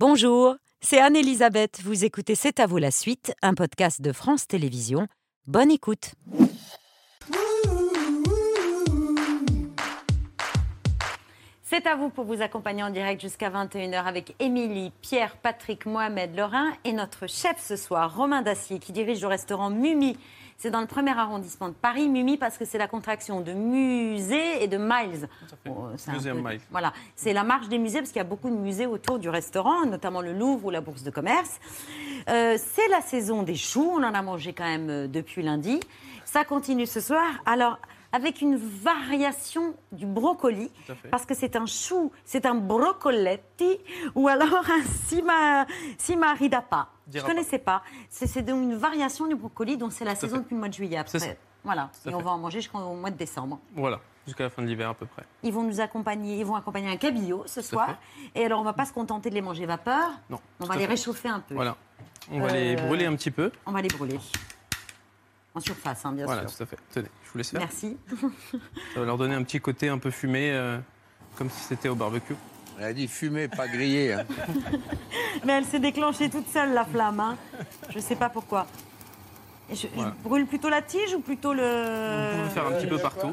Bonjour, c'est Anne-Elisabeth. Vous écoutez C'est à vous la suite, un podcast de France Télévisions. Bonne écoute. C'est à vous pour vous accompagner en direct jusqu'à 21h avec Émilie, Pierre, Patrick, Mohamed, Lorrain et notre chef ce soir, Romain Dacier, qui dirige le restaurant Mumi. C'est dans le premier arrondissement de Paris, Mumi, parce que c'est la contraction de musée et de miles. Bon, peu- Miles. Voilà, c'est la marche des musées, parce qu'il y a beaucoup de musées autour du restaurant, notamment le Louvre ou la Bourse de commerce. Euh, c'est la saison des choux, on en a mangé quand même euh, depuis lundi. Ça continue ce soir. Alors, avec une variation du brocoli, parce que c'est un chou, c'est un brocoletti, ou alors un sima, simaridapa. Je ne connaissais pas. C'est donc une variation du brocoli dont c'est la saison fait. depuis le mois de juillet. Après. Voilà, et on va en manger jusqu'au mois de décembre. Voilà, jusqu'à la fin de l'hiver à peu près. Ils vont nous accompagner, ils vont accompagner un cabillaud ce soir. Et alors, on va pas se contenter de les manger vapeur. Non. On va les fait. réchauffer un peu. Voilà. On va les Euh, brûler un petit peu. On va les brûler. En surface, hein, bien Voilà, sûr. tout à fait. Tenez, vous laisse faire. Merci. Ça va leur donner un petit côté un peu fumé, euh, comme si c'était au barbecue. Elle a dit fumer, pas griller. hein. Mais elle s'est déclenchée toute seule, la flamme. hein. Je ne sais pas pourquoi. Et je, brûle plutôt la tige ou plutôt Vous le. pouvez faire un petit peu partout,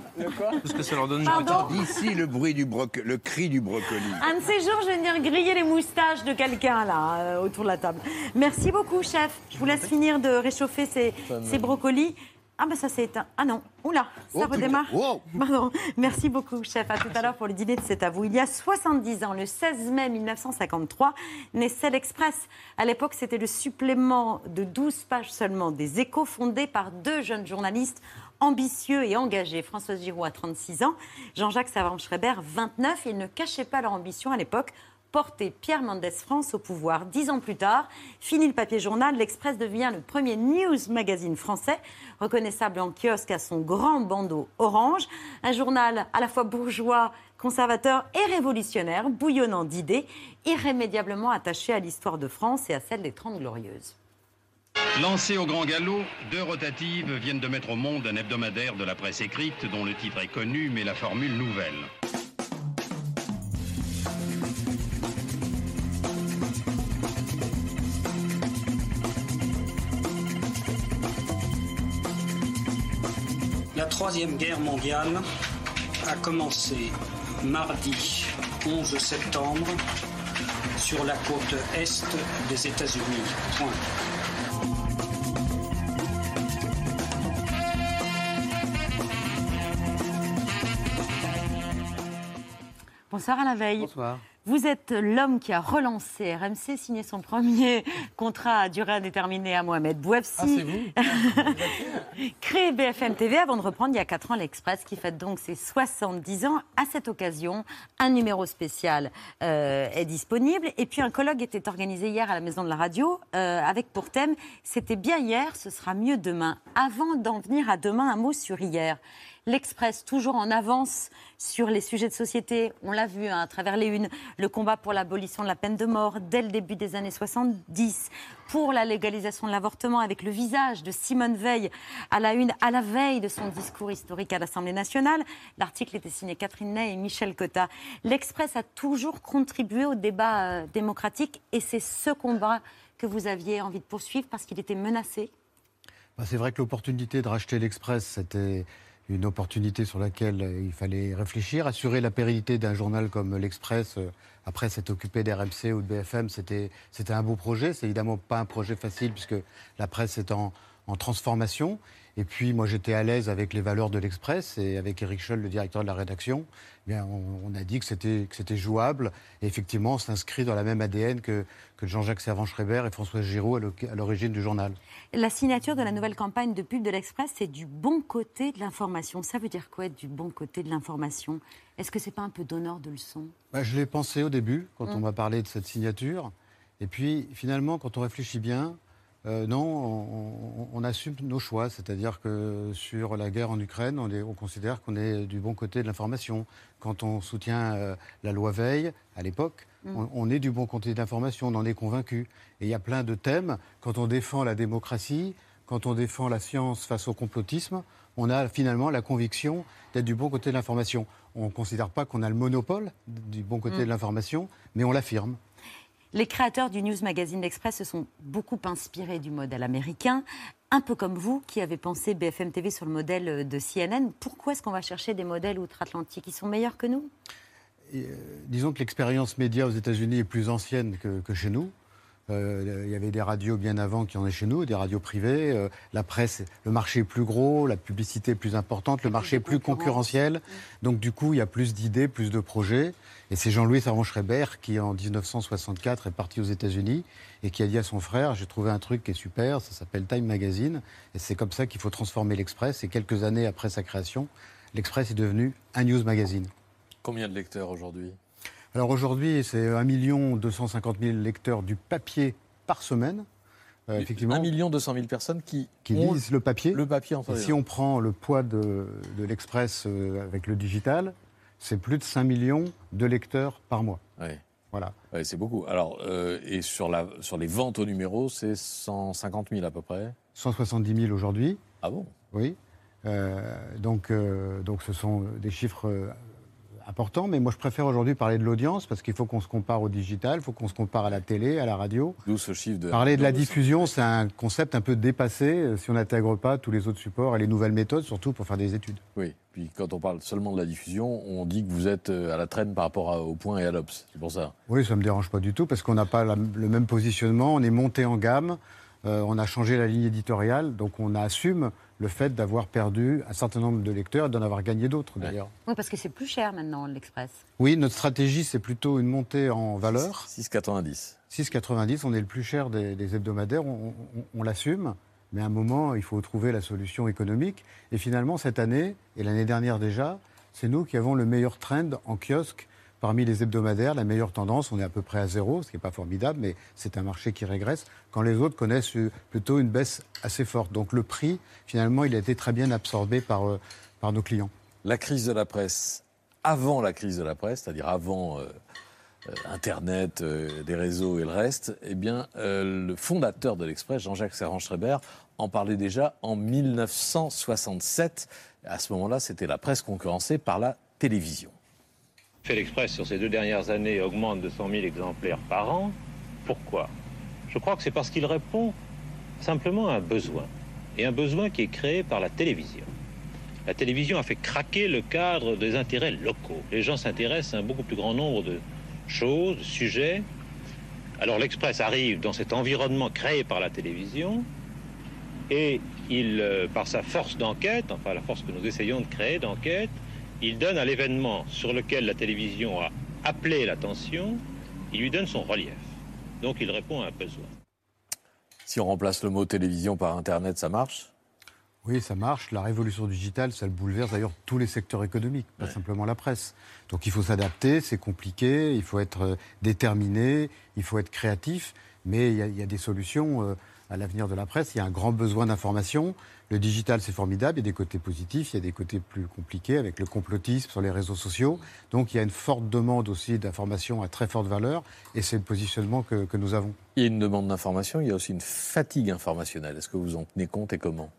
parce que ça leur donne une. D'ici le bruit du broc, le cri du brocoli. Un de ces jours, je vais venir griller les moustaches de quelqu'un là, euh, autour de la table. Merci beaucoup, chef. Je vous laisse finir de réchauffer ces, ces brocolis. Ah, ben ça s'est éteint. Ah non, oula, ça Oh, redémarre. Wow. Pardon. Merci beaucoup, chef. À tout à l'heure pour le dîner de C'est à vous. Il y a 70 ans, le 16 mai 1953, naissait l'Express. À l'époque, c'était le supplément de 12 pages seulement des échos fondé par deux jeunes journalistes ambitieux et engagés. Françoise Giroud a 36 ans, Jean-Jacques Savant-Schreiber 29. Ils ne cachaient pas leur ambition à l'époque porter Pierre Mendès France au pouvoir. Dix ans plus tard, fini le papier journal, l'Express devient le premier news magazine français, reconnaissable en kiosque à son grand bandeau orange. Un journal à la fois bourgeois, conservateur et révolutionnaire, bouillonnant d'idées, irrémédiablement attaché à l'histoire de France et à celle des Trente Glorieuses. Lancé au grand galop, deux rotatives viennent de mettre au monde un hebdomadaire de la presse écrite dont le titre est connu mais la formule nouvelle. Troisième Guerre mondiale a commencé mardi 11 septembre sur la côte est des États-Unis. Point. Bonsoir à la veille. Bonsoir. Vous êtes l'homme qui a relancé RMC, signé son premier contrat à durée indéterminée à Mohamed Bouafsi. Ah, vous Créé BFM TV avant de reprendre il y a 4 ans l'Express qui fête donc ses 70 ans. À cette occasion, un numéro spécial euh, est disponible. Et puis un colloque était organisé hier à la Maison de la Radio euh, avec pour thème C'était bien hier, ce sera mieux demain. Avant d'en venir à demain, un mot sur hier. L'Express, toujours en avance sur les sujets de société, on l'a vu hein, à travers les unes, le combat pour l'abolition de la peine de mort dès le début des années 70, pour la légalisation de l'avortement avec le visage de Simone Veil à la une, à la veille de son discours historique à l'Assemblée nationale. L'article était signé Catherine Ney et Michel Cotta. L'Express a toujours contribué au débat euh, démocratique et c'est ce combat que vous aviez envie de poursuivre parce qu'il était menacé. Bah, C'est vrai que l'opportunité de racheter l'Express, c'était une opportunité sur laquelle euh, il fallait réfléchir. Assurer la pérennité d'un journal comme l'Express, euh, après s'être occupé d'RMC ou de BFM, c'était un beau projet. C'est évidemment pas un projet facile puisque la presse est en, en transformation. Et puis moi j'étais à l'aise avec les valeurs de l'Express et avec Eric Scholl, le directeur de la rédaction, eh bien, on, on a dit que c'était que c'était jouable. Et effectivement, on s'inscrit dans la même ADN que, que Jean-Jacques Servan-Schreiber et François Giraud à l'origine du journal. La signature de la nouvelle campagne de pub de l'Express, c'est du bon côté de l'information. Ça veut dire quoi être du bon côté de l'information? Est-ce que c'est pas un peu donneur de leçons? Bah, je l'ai pensé au début, quand Mm. on m'a parlé de cette signature. Et puis, finalement, quand on réfléchit bien, euh, non, on, assume nos choix. C'est-à-dire que sur la guerre en Ukraine, on, est- on considère qu'on est du bon côté de l'information. Quand on soutient euh, la loi Veil, à l'époque, Mm. on, on est du bon côté de l'information, on en est convaincu. Et il y a plein de thèmes. Quand on défend la démocratie, quand on défend la science face au complotisme, on a finalement la conviction d'être du bon côté de l'information. On ne considère pas qu'on a le monopole du bon côté Mm. de l'information, mais on l'affirme. Les créateurs du News Magazine Express se sont beaucoup inspirés du modèle américain, un peu comme vous qui avez pensé BFM TV sur le modèle de CNN. Pourquoi est-ce qu'on va chercher des modèles outre-Atlantique Ils sont meilleurs que nous? Euh, disons que l'expérience média aux États-Unis est plus ancienne que chez nous. Euh, il y avait des radios bien avant qui en est chez nous, des radios privées. Euh, la presse, le marché est plus gros, la publicité est plus importante, le marché est plus concurrentiel. Donc du coup, il y a plus d'idées, plus de projets. Et c'est Jean-Louis Servan-Schreiber qui, en 1964, est parti aux États-Unis et qui a dit à son frère J'ai trouvé un truc qui est super, ça s'appelle Time Magazine. Et c'est comme ça qu'il faut transformer l'Express. Et quelques années après sa création, l'Express est devenu un news magazine. Combien de lecteurs aujourd'hui? Alors aujourd'hui, c'est 1 250 000 lecteurs du papier par semaine. Euh, effectivement, 1 200 000 personnes qui, qui ont lisent le papier. le papier Et les si on prend le poids de, de l'Express euh, avec le digital, c'est plus de 5 millions de lecteurs par mois. Ouais. Voilà. Ouais, c'est beaucoup. Alors, euh, et sur, la, sur les ventes au numéro, c'est 150 000 à peu près. 170 000 aujourd'hui, Ah bon? Oui. Euh, donc, euh, donc ce sont des chiffres importants, mais moi je préfère aujourd'hui parler de l'audience parce qu'il faut qu'on se compare au digital, il faut qu'on se compare à la télé, à la radio. D'où ce chiffre de. Parler de la 200. diffusion, c'est un concept un peu dépassé euh, si on n'intègre pas tous les autres supports et les nouvelles méthodes, surtout pour faire des études. Oui. Puis quand on parle seulement de la diffusion, on dit que vous êtes euh, à la traîne par rapport à- au point et à l'Obs. C'est pour ça. Oui, ça ne me dérange pas du tout parce qu'on n'a pas la- le même positionnement, on est monté en gamme, euh, on a changé la ligne éditoriale, donc on assume le fait d'avoir perdu un certain nombre de lecteurs et d'en avoir gagné d'autres d'ailleurs. Oui, parce que c'est plus cher maintenant, l'Express. Oui, notre stratégie, c'est plutôt une montée en valeur. 6,90. 6,90, on est le plus cher des, des hebdomadaires, on, on- on l'assume, mais à un moment, il faut trouver la solution économique. Et finalement, cette année, et l'année dernière déjà, c'est nous qui avons le meilleur trend en kiosque parmi les hebdomadaires, la meilleure tendance. On est à peu près à zéro, ce qui n'est pas formidable, mais c'est un marché qui régresse, quand les autres connaissent euh, plutôt une baisse assez forte. Donc le prix, finalement, il a été très bien absorbé par, euh, par nos clients. La crise de la presse, avant la crise de la presse, c'est-à-dire avant euh, Internet, les réseaux et le reste, eh bien, le fondateur de l'Express, Jean-Jacques Servan-Schreiber, en parlait déjà en 1967. À ce moment-là, c'était la presse concurrencée par la télévision. Fait l'Express sur ces deux dernières années augmente de 100 000 exemplaires par an. Pourquoi? Je crois que c'est parce qu'il répond simplement à un besoin. Et un besoin qui est créé par la télévision. La télévision a fait craquer le cadre des intérêts locaux. Les gens s'intéressent à un beaucoup plus grand nombre de choses, de sujets. Alors l'Express arrive dans cet environnement créé par la télévision et il, euh, par sa force d'enquête, enfin la force que nous essayons de créer d'enquête, il donne à l'événement sur lequel la télévision a appelé l'attention, il lui donne son relief. Donc il répond à un besoin. Si on remplace le mot télévision par Internet, ça marche? Oui, ça marche. La révolution digitale, ça le bouleverse d'ailleurs tous les secteurs économiques, pas simplement la presse. Donc il faut s'adapter, c'est compliqué, il faut être euh, déterminé, il faut être créatif, mais il y a, il y a des solutions euh, à l'avenir de la presse. Il y a un grand besoin d'information. Le digital, c'est formidable, il y a des côtés positifs, il y a des côtés plus compliqués avec le complotisme sur les réseaux sociaux. Donc il y a une forte demande aussi d'information à très forte valeur, et c'est le positionnement que- que nous avons. Il y a une demande d'information, il y a aussi une fatigue informationnelle. Est-ce que vous en tenez compte et comment?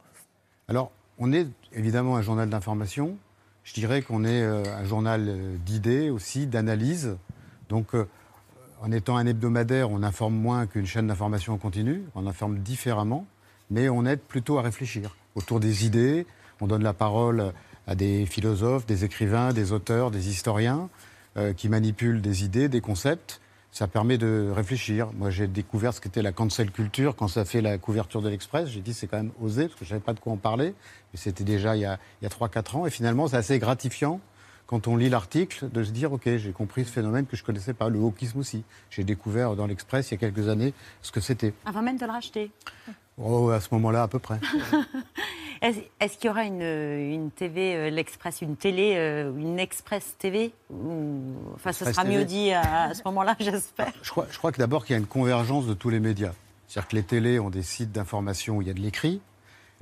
Alors, on est évidemment un journal d'information. Je dirais qu'on est euh, un journal euh, d'idées aussi, d'analyse. Donc, euh, en étant un hebdomadaire, on informe moins qu'une chaîne d'information en continu. On informe différemment, mais on aide plutôt à réfléchir autour des idées. On donne la parole à des philosophes, des écrivains, des auteurs, des historiens euh, qui manipulent des idées, des concepts. Ça permet de réfléchir. Moi, j'ai découvert ce qu'était la cancel culture quand ça fait la couverture de l'Express. J'ai dit c'est quand même osé parce que je savais pas de quoi on parlait. Mais c'était déjà il y a, il y a 3-4 ans. Et finalement, c'est assez gratifiant quand on lit l'article de se dire ok, j'ai compris ce phénomène que je connaissais pas, le wokisme aussi. J'ai découvert dans l'Express il y a quelques années ce que c'était. Avant même de le racheter. Oh, à ce moment-là, à peu près. Est-ce qu'il y aura une, une TV, euh, l'Express, une télé, euh, une Express TV. Enfin, ce sera TV. mieux dit à, à ce moment-là, j'espère. Je crois, je crois que d'abord qu'il y a une convergence de tous les médias. C'est-à-dire que les télés ont des sites d'information où il y a de l'écrit.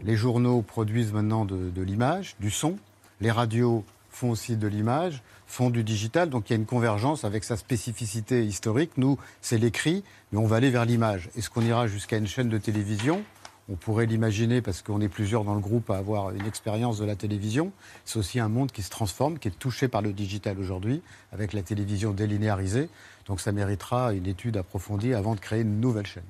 Les journaux produisent maintenant de, de l'image, du son. Les radios font aussi de l'image, font du digital. Donc il y a une convergence avec sa spécificité historique. Nous, c'est l'écrit, mais on va aller vers l'image. Est-ce qu'on ira jusqu'à une chaîne de télévision? On pourrait l'imaginer parce qu'on est plusieurs dans le groupe à avoir une expérience de la télévision. C'est aussi un monde qui se transforme, qui est touché par le digital aujourd'hui, avec la télévision délinéarisée. Donc ça méritera une étude approfondie avant de créer une nouvelle chaîne.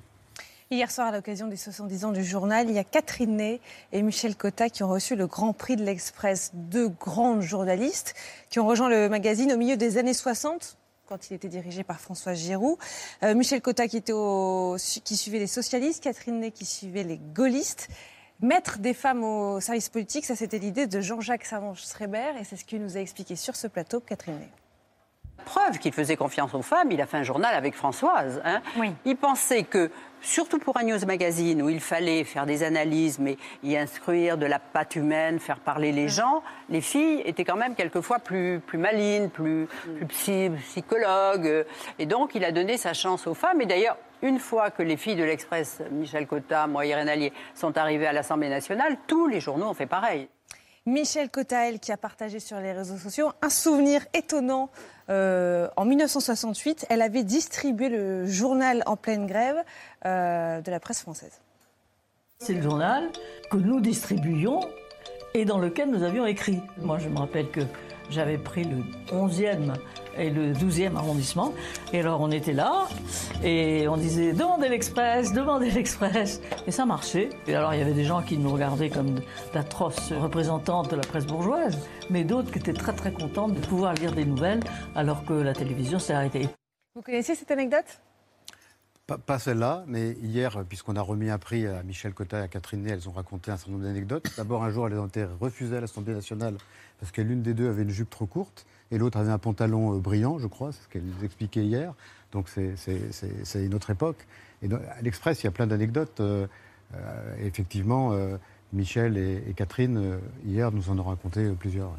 Hier soir, à l'occasion des 70 ans du journal, il y a Catherine Ney et Michel Cotta qui ont reçu le Grand Prix de l'Express. Deux grandes journalistes qui ont rejoint le magazine au milieu des années 60, quand il était dirigé par François Giroud. Euh, Michel Cotta qui, suivait les socialistes, Catherine Ney qui suivait les gaullistes. Mettre des femmes au service politique, ça c'était l'idée de Jean-Jacques Savant-Schreiber et c'est ce qu'il nous a expliqué sur ce plateau, Catherine Ney preuve qu'il faisait confiance aux femmes, il a fait un journal avec Françoise. Hein. Il pensait que, surtout pour un news magazine où il fallait faire des analyses, mais y instruire de la patte humaine, faire parler les gens, les filles étaient quand même quelquefois plus, plus malines, plus, plus psychologues. Et donc, il a donné sa chance aux femmes. Et d'ailleurs, une fois que les filles de l'Express, Michel Cotta, moi, Irène Allier, sont arrivées à l'Assemblée nationale, tous les journaux ont fait pareil. Michel Cottael qui a partagé sur les réseaux sociaux un souvenir étonnant. Euh, en 1968, elle avait distribué le journal en pleine grève euh, de la presse française. C'est le journal que nous distribuions et dans lequel nous avions écrit. Moi, je me rappelle que j'avais pris le 11e et le 12e arrondissement. Et alors on était là et on disait demandez l'Express, demandez l'Express. Et ça marchait. Et alors il y avait des gens qui nous regardaient comme d'atroces représentantes de la presse bourgeoise, mais d'autres qui étaient très très contentes de pouvoir lire des nouvelles alors que la télévision s'est arrêtée. Vous connaissez cette anecdote? Pas, celle-là, mais hier, puisqu'on a remis un prix à Michel Cotta et à Catherine elles ont raconté un certain nombre d'anecdotes. D'abord, un jour, elles ont été refusées à l'Assemblée nationale parce que l'une des deux avait une jupe trop courte et l'autre avait un pantalon euh, brillant, je crois, c'est ce qu'elle nous expliquait hier. Donc c'est une autre époque. Et à l'Express, il y a plein d'anecdotes. Euh, euh, effectivement, Michel et Catherine, hier, nous en ont raconté plusieurs.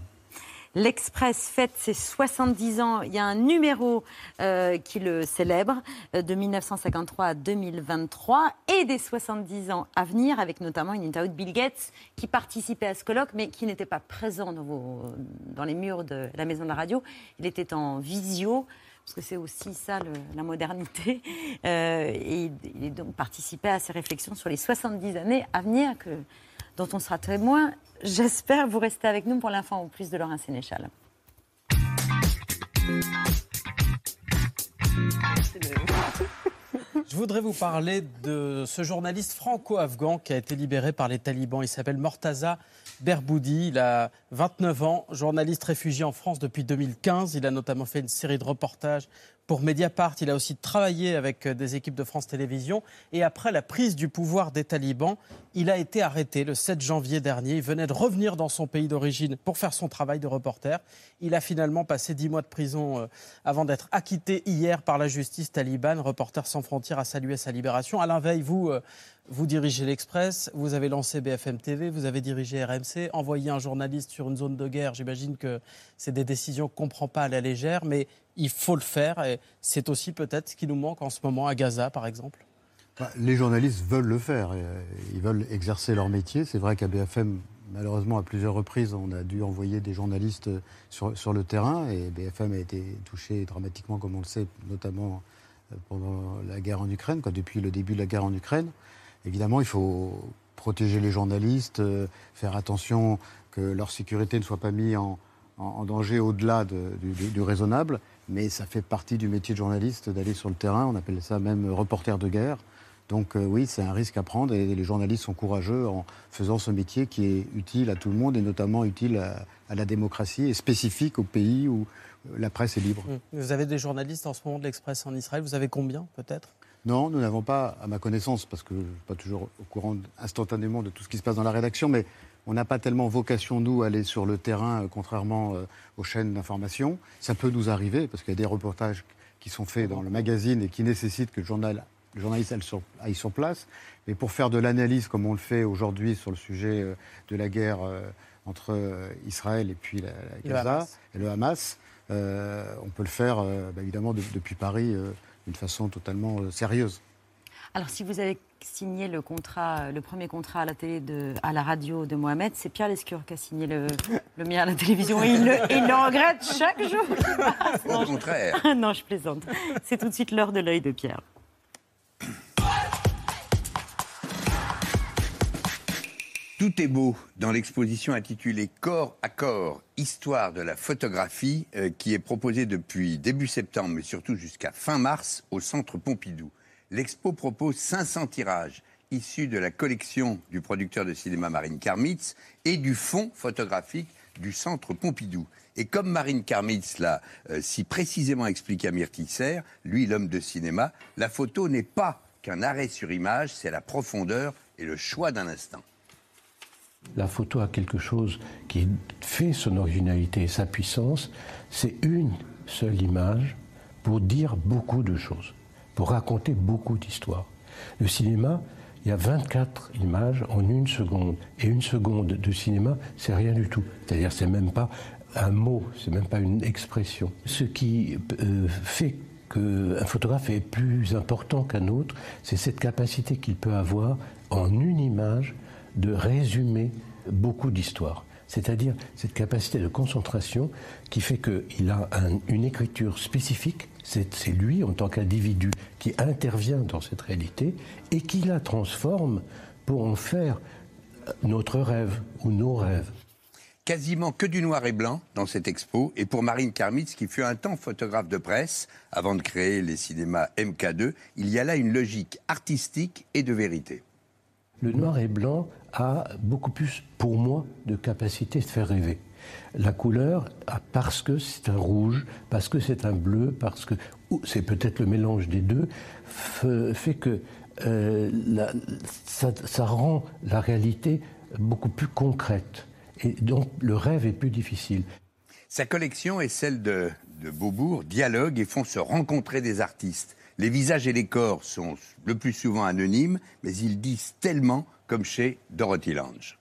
L'Express fête ses 70 ans. Il y a un numéro euh, qui le célèbre euh, de 1953 à 2023 et des 70 ans à venir, avec notamment une interview de Bill Gates qui participait à ce colloque, mais qui n'était pas présent dans, les murs de la maison de la radio. Il était en visio parce que c'est aussi ça la modernité. Euh, et il donc participait à ces réflexions sur les 70 années à venir que, dont on sera témoin J'espère vous rester avec nous pour l'info en plus de Laurent Sénéchal. Je voudrais vous parler de ce journaliste franco-afghan qui a été libéré par les talibans. Il s'appelle Mortaza Berboudi. Il a 29 ans, journaliste réfugié en France depuis 2015. Il a notamment fait une série de reportages pour Mediapart. Il a aussi travaillé avec euh, des équipes de France Télévisions. Et après la prise du pouvoir des talibans, il a été arrêté le 7 janvier dernier. Il venait de revenir dans son pays d'origine pour faire son travail de reporter. Il a finalement passé 10 mois de prison euh, avant d'être acquitté hier par la justice talibane. Reporter sans frontières a salué sa libération. Alain Veil, vous, euh, vous dirigez l'Express, vous avez lancé BFM TV, vous avez dirigé RMC, envoyé un journaliste sur une zone de guerre. J'imagine que c'est des décisions qu'on ne prend pas à la légère, mais il faut le faire. Et c'est aussi peut-être ce qui nous manque en ce moment à Gaza, par exemple. Bah, les journalistes veulent le faire. Euh, ils veulent exercer leur métier. C'est vrai qu'à BFM, malheureusement, à plusieurs reprises, on a dû envoyer des journalistes sur, sur le terrain. Et BFM a été touché dramatiquement, comme on le sait, notamment euh, pendant la guerre en Ukraine, depuis le début de la guerre en Ukraine. Évidemment, il faut protéger les journalistes, euh, faire attention que leur sécurité ne soit pas mise en, danger au-delà du, raisonnable, mais ça fait partie du métier de journaliste d'aller sur le terrain, on appelle ça même reporter de guerre. Donc euh, oui, c'est un risque à prendre et les journalistes sont courageux en faisant ce métier qui est utile à tout le monde et notamment utile à, à la démocratie et spécifique au pays où la presse est libre. Vous avez des journalistes en ce moment de l'Express en Israël, vous avez combien peut-être? Non, nous n'avons pas, à ma connaissance, parce que je ne suis pas toujours au courant instantanément de tout ce qui se passe dans la rédaction, mais on n'a pas tellement vocation, nous, à aller sur le terrain, euh, contrairement euh, aux chaînes d'information. Ça peut nous arriver, parce qu'il y a des reportages qui sont faits dans le magazine et qui nécessitent que le, journal, le journaliste aille sur, place. Mais pour faire de l'analyse, comme on le fait aujourd'hui sur le sujet euh, de la guerre entre Israël et puis la, Gaza et le Hamas, on peut le faire, bah, évidemment, depuis Paris d'une façon totalement sérieuse. Alors, si vous avez signé le contrat, le premier contrat à la télé, de, à la radio de Mohamed, c'est Pierre Lescure qui a signé le, le mien à la télévision. Et il le, il le regrette chaque jour. Au contraire. non, je plaisante. C'est tout de suite l'heure de l'œil de Pierre. Tout est beau dans l'exposition intitulée Corps à corps, histoire de la photographie, euh, qui est proposée depuis début septembre, mais surtout jusqu'à fin mars, au Centre Pompidou. L'expo propose 500 tirages issus de la collection du producteur de cinéma Marine Karmitz et du fonds photographique du Centre Pompidou. Et comme Marine Karmitz l'a euh, si précisément expliqué à Myrtisser, lui l'homme de cinéma, la photo n'est pas qu'un arrêt sur image, c'est la profondeur et le choix d'un instant. La photo a quelque chose qui fait son originalité et sa puissance. C'est une seule image pour dire beaucoup de choses, pour raconter beaucoup d'histoires. Le cinéma, il y a 24 images en une seconde. Et une seconde de cinéma, c'est rien du tout. C'est-à-dire, c'est même pas un mot, c'est même pas une expression. Ce qui euh, fait qu'un photographe est plus important qu'un autre, c'est cette capacité qu'il peut avoir en une image de résumer beaucoup d'histoires. C'est-à-dire cette capacité de concentration qui fait qu'il a une écriture spécifique, c'est lui en tant qu'individu qui intervient dans cette réalité et qui la transforme pour en faire notre rêve ou nos rêves. Quasiment que du noir et blanc dans cette expo, et pour Marine Karmitz, qui fut un temps photographe de presse, avant de créer les cinémas MK2, il y a là une logique artistique et de vérité. Le noir et blanc a beaucoup plus, pour moi, de capacité de faire rêver. La couleur, parce que c'est un rouge, parce que c'est un bleu, parce que c'est peut-être le mélange des deux, fait que euh, ça, rend la réalité beaucoup plus concrète. Et donc le rêve est plus difficile. Sa collection et celle de, de Beaubourg dialoguent et font se rencontrer des artistes. Les visages et les corps sont le plus souvent anonymes, mais ils disent tellement, comme chez Dorothy Lange.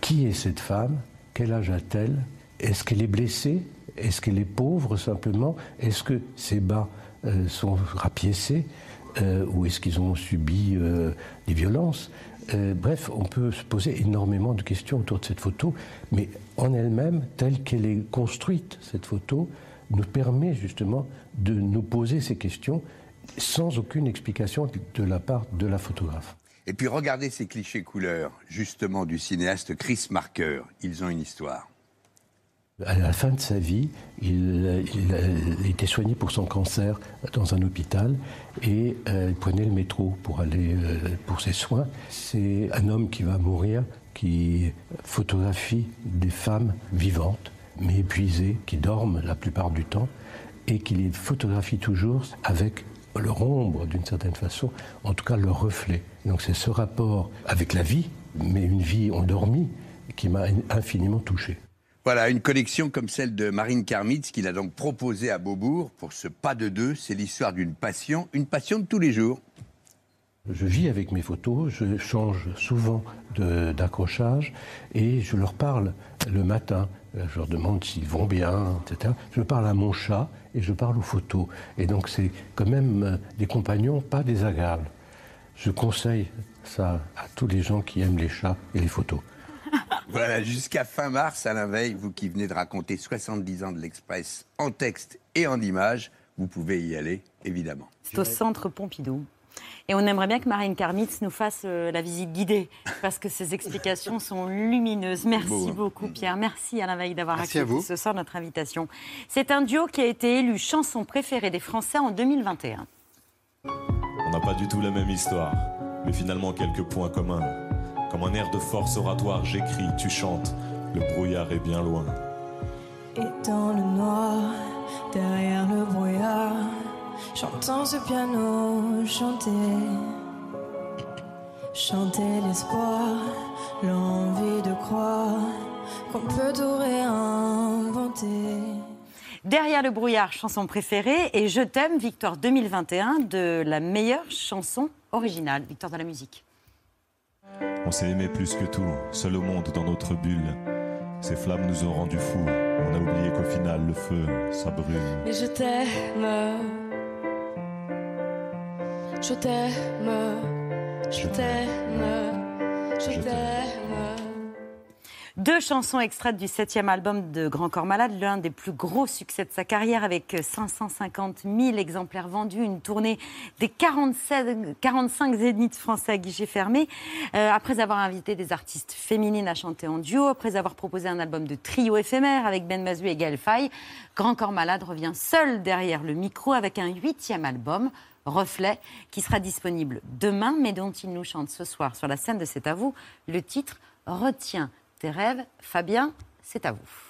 Qui est cette femme? Quel âge a-t-elle? Est-ce qu'elle est blessée? Est-ce qu'elle est pauvre simplement? Est-ce que ses bas euh, sont rapiécés euh, Ou est-ce qu'ils ont subi euh, des violences? Bref, on peut se poser énormément de questions autour de cette photo, mais en elle-même, telle qu'elle est construite, cette photo, nous permet justement de nous poser ces questions sans aucune explication de la part de la photographe. Et puis regardez ces clichés couleurs, justement du cinéaste Chris Marker. Ils ont une histoire. À la fin de sa vie, il, il, était soigné pour son cancer dans un hôpital et euh, il prenait le métro pour aller euh, pour ses soins. C'est un homme qui va mourir, qui photographie des femmes vivantes, mais épuisées, qui dorment la plupart du temps et qui les photographie toujours avec leur ombre d'une certaine façon, en tout cas leur reflet. Donc c'est ce rapport avec la vie, mais une vie endormie, qui m'a infiniment touché. Voilà, une collection comme celle de Marine Karmitz qu'il a donc proposée à Beaubourg pour ce pas de deux. C'est l'histoire d'une passion, une passion de tous les jours. Je vis avec mes photos, je change souvent d'accrochage et je leur parle le matin. Je leur demande s'ils vont bien, etc. Je parle à mon chat et je parle aux photos. Et donc c'est quand même euh, des compagnons pas désagréables. Je conseille ça à tous les gens qui aiment les chats et les photos. Voilà, jusqu'à fin mars, Alain Veil, vous qui venez de raconter 70 ans de l'Express en texte et en images, vous pouvez y aller, évidemment. C'est au centre Pompidou. Et on aimerait bien que Marine Karmitz nous fasse euh, la visite guidée, parce que ses explications sont lumineuses. Merci hein. beaucoup, Pierre. Merci Alain Veil d'avoir accepté ce soir notre invitation. C'est un duo qui a été élu chanson préférée des Français en 2021. On n'a pas du tout la même histoire, mais finalement quelques points communs. Comme un air de force oratoire, j'écris, tu chantes, le brouillard est bien loin. Et dans le noir, derrière le brouillard, J'entends ce piano chanter, chanter l'espoir, l'envie de croire qu'on peut tout réinventer. Derrière le brouillard, chanson préférée, et Je t'aime, victoire 2021 de la meilleure chanson originale, victoire de la musique. On s'est aimé plus que tout, seul au monde dans notre bulle. Ces flammes nous ont rendus fous. On a oublié qu'au final, le feu, ça brûle. Mais je t'aime. Je t'aime, je t'aime, je t'aime. Deux chansons extraites du septième album de Grand Corps Malade, l'un des plus gros succès de sa carrière avec 550 000 exemplaires vendus, une tournée des 47, 45 zéniths français à guichet fermé. Euh, après avoir invité des artistes féminines à chanter en duo, après avoir proposé un album de trio éphémère avec Ben Mazou et Gaël Faye, Grand Corps Malade revient seul derrière le micro avec un huitième album. Reflet, qui sera disponible demain, mais dont il nous chante ce soir sur la scène de C'est à vous, le titre Retiens tes rêves. Fabien, c'est à vous.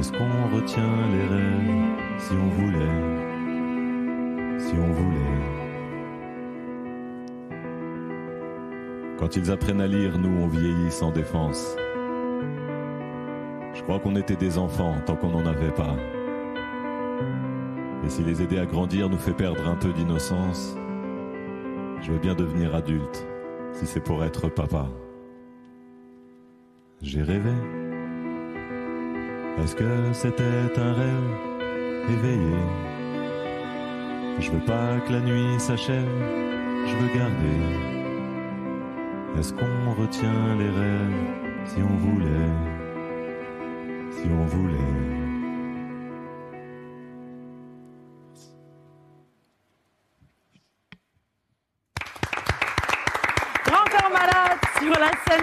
Est-ce qu'on retient les rêves si on voulait Si on voulait? Quand ils apprennent à lire, nous on vieillit sans défense. Je crois qu'on était des enfants tant qu'on n'en avait pas. Et si les aider à grandir nous fait perdre un peu d'innocence, je veux bien devenir adulte si c'est pour être papa. J'ai rêvé. Est-ce que c'était un rêve éveillé. Je veux pas que la nuit s'achève, je veux garder. Est-ce qu'on retient les rêves si on voulait? Si on voulait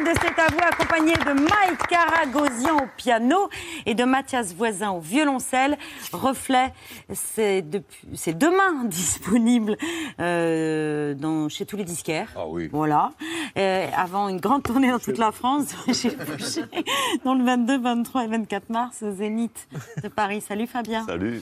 de C'est à vous, accompagné de Mike Caragosian au piano et de Mathias Voisin au violoncelle. Reflet, c'est c'est demain disponible euh, dans, chez tous les disquaires. Ah oui. Voilà. Euh, avant une grande tournée dans toute la France, bougé dans le 22, 23 et 24 mars au Zénith de Paris. Salut Fabien. Salut.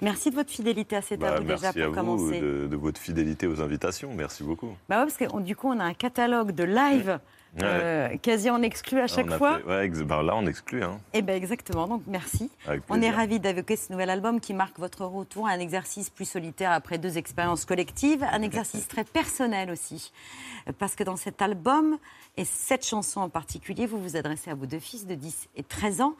Merci de votre fidélité à C'est à Bah, vous déjà merci à pour vous commencer. de, de votre fidélité aux invitations. Merci beaucoup. Bah ouais, parce que on- du coup, on a un catalogue de live Ouais. Euh, quasi en exclu à chaque On fois. fait- ouais, ex- bah là, on exclut. Hein. Eh bien, exactement. Donc, merci. On est ravis d'évoquer ce nouvel album qui marque votre retour à un exercice plus solitaire après deux expériences collectives, un exercice très personnel aussi. Parce que dans cet album, et cette chanson en particulier, vous vous adressez à vos deux fils de 10 et 13 ans,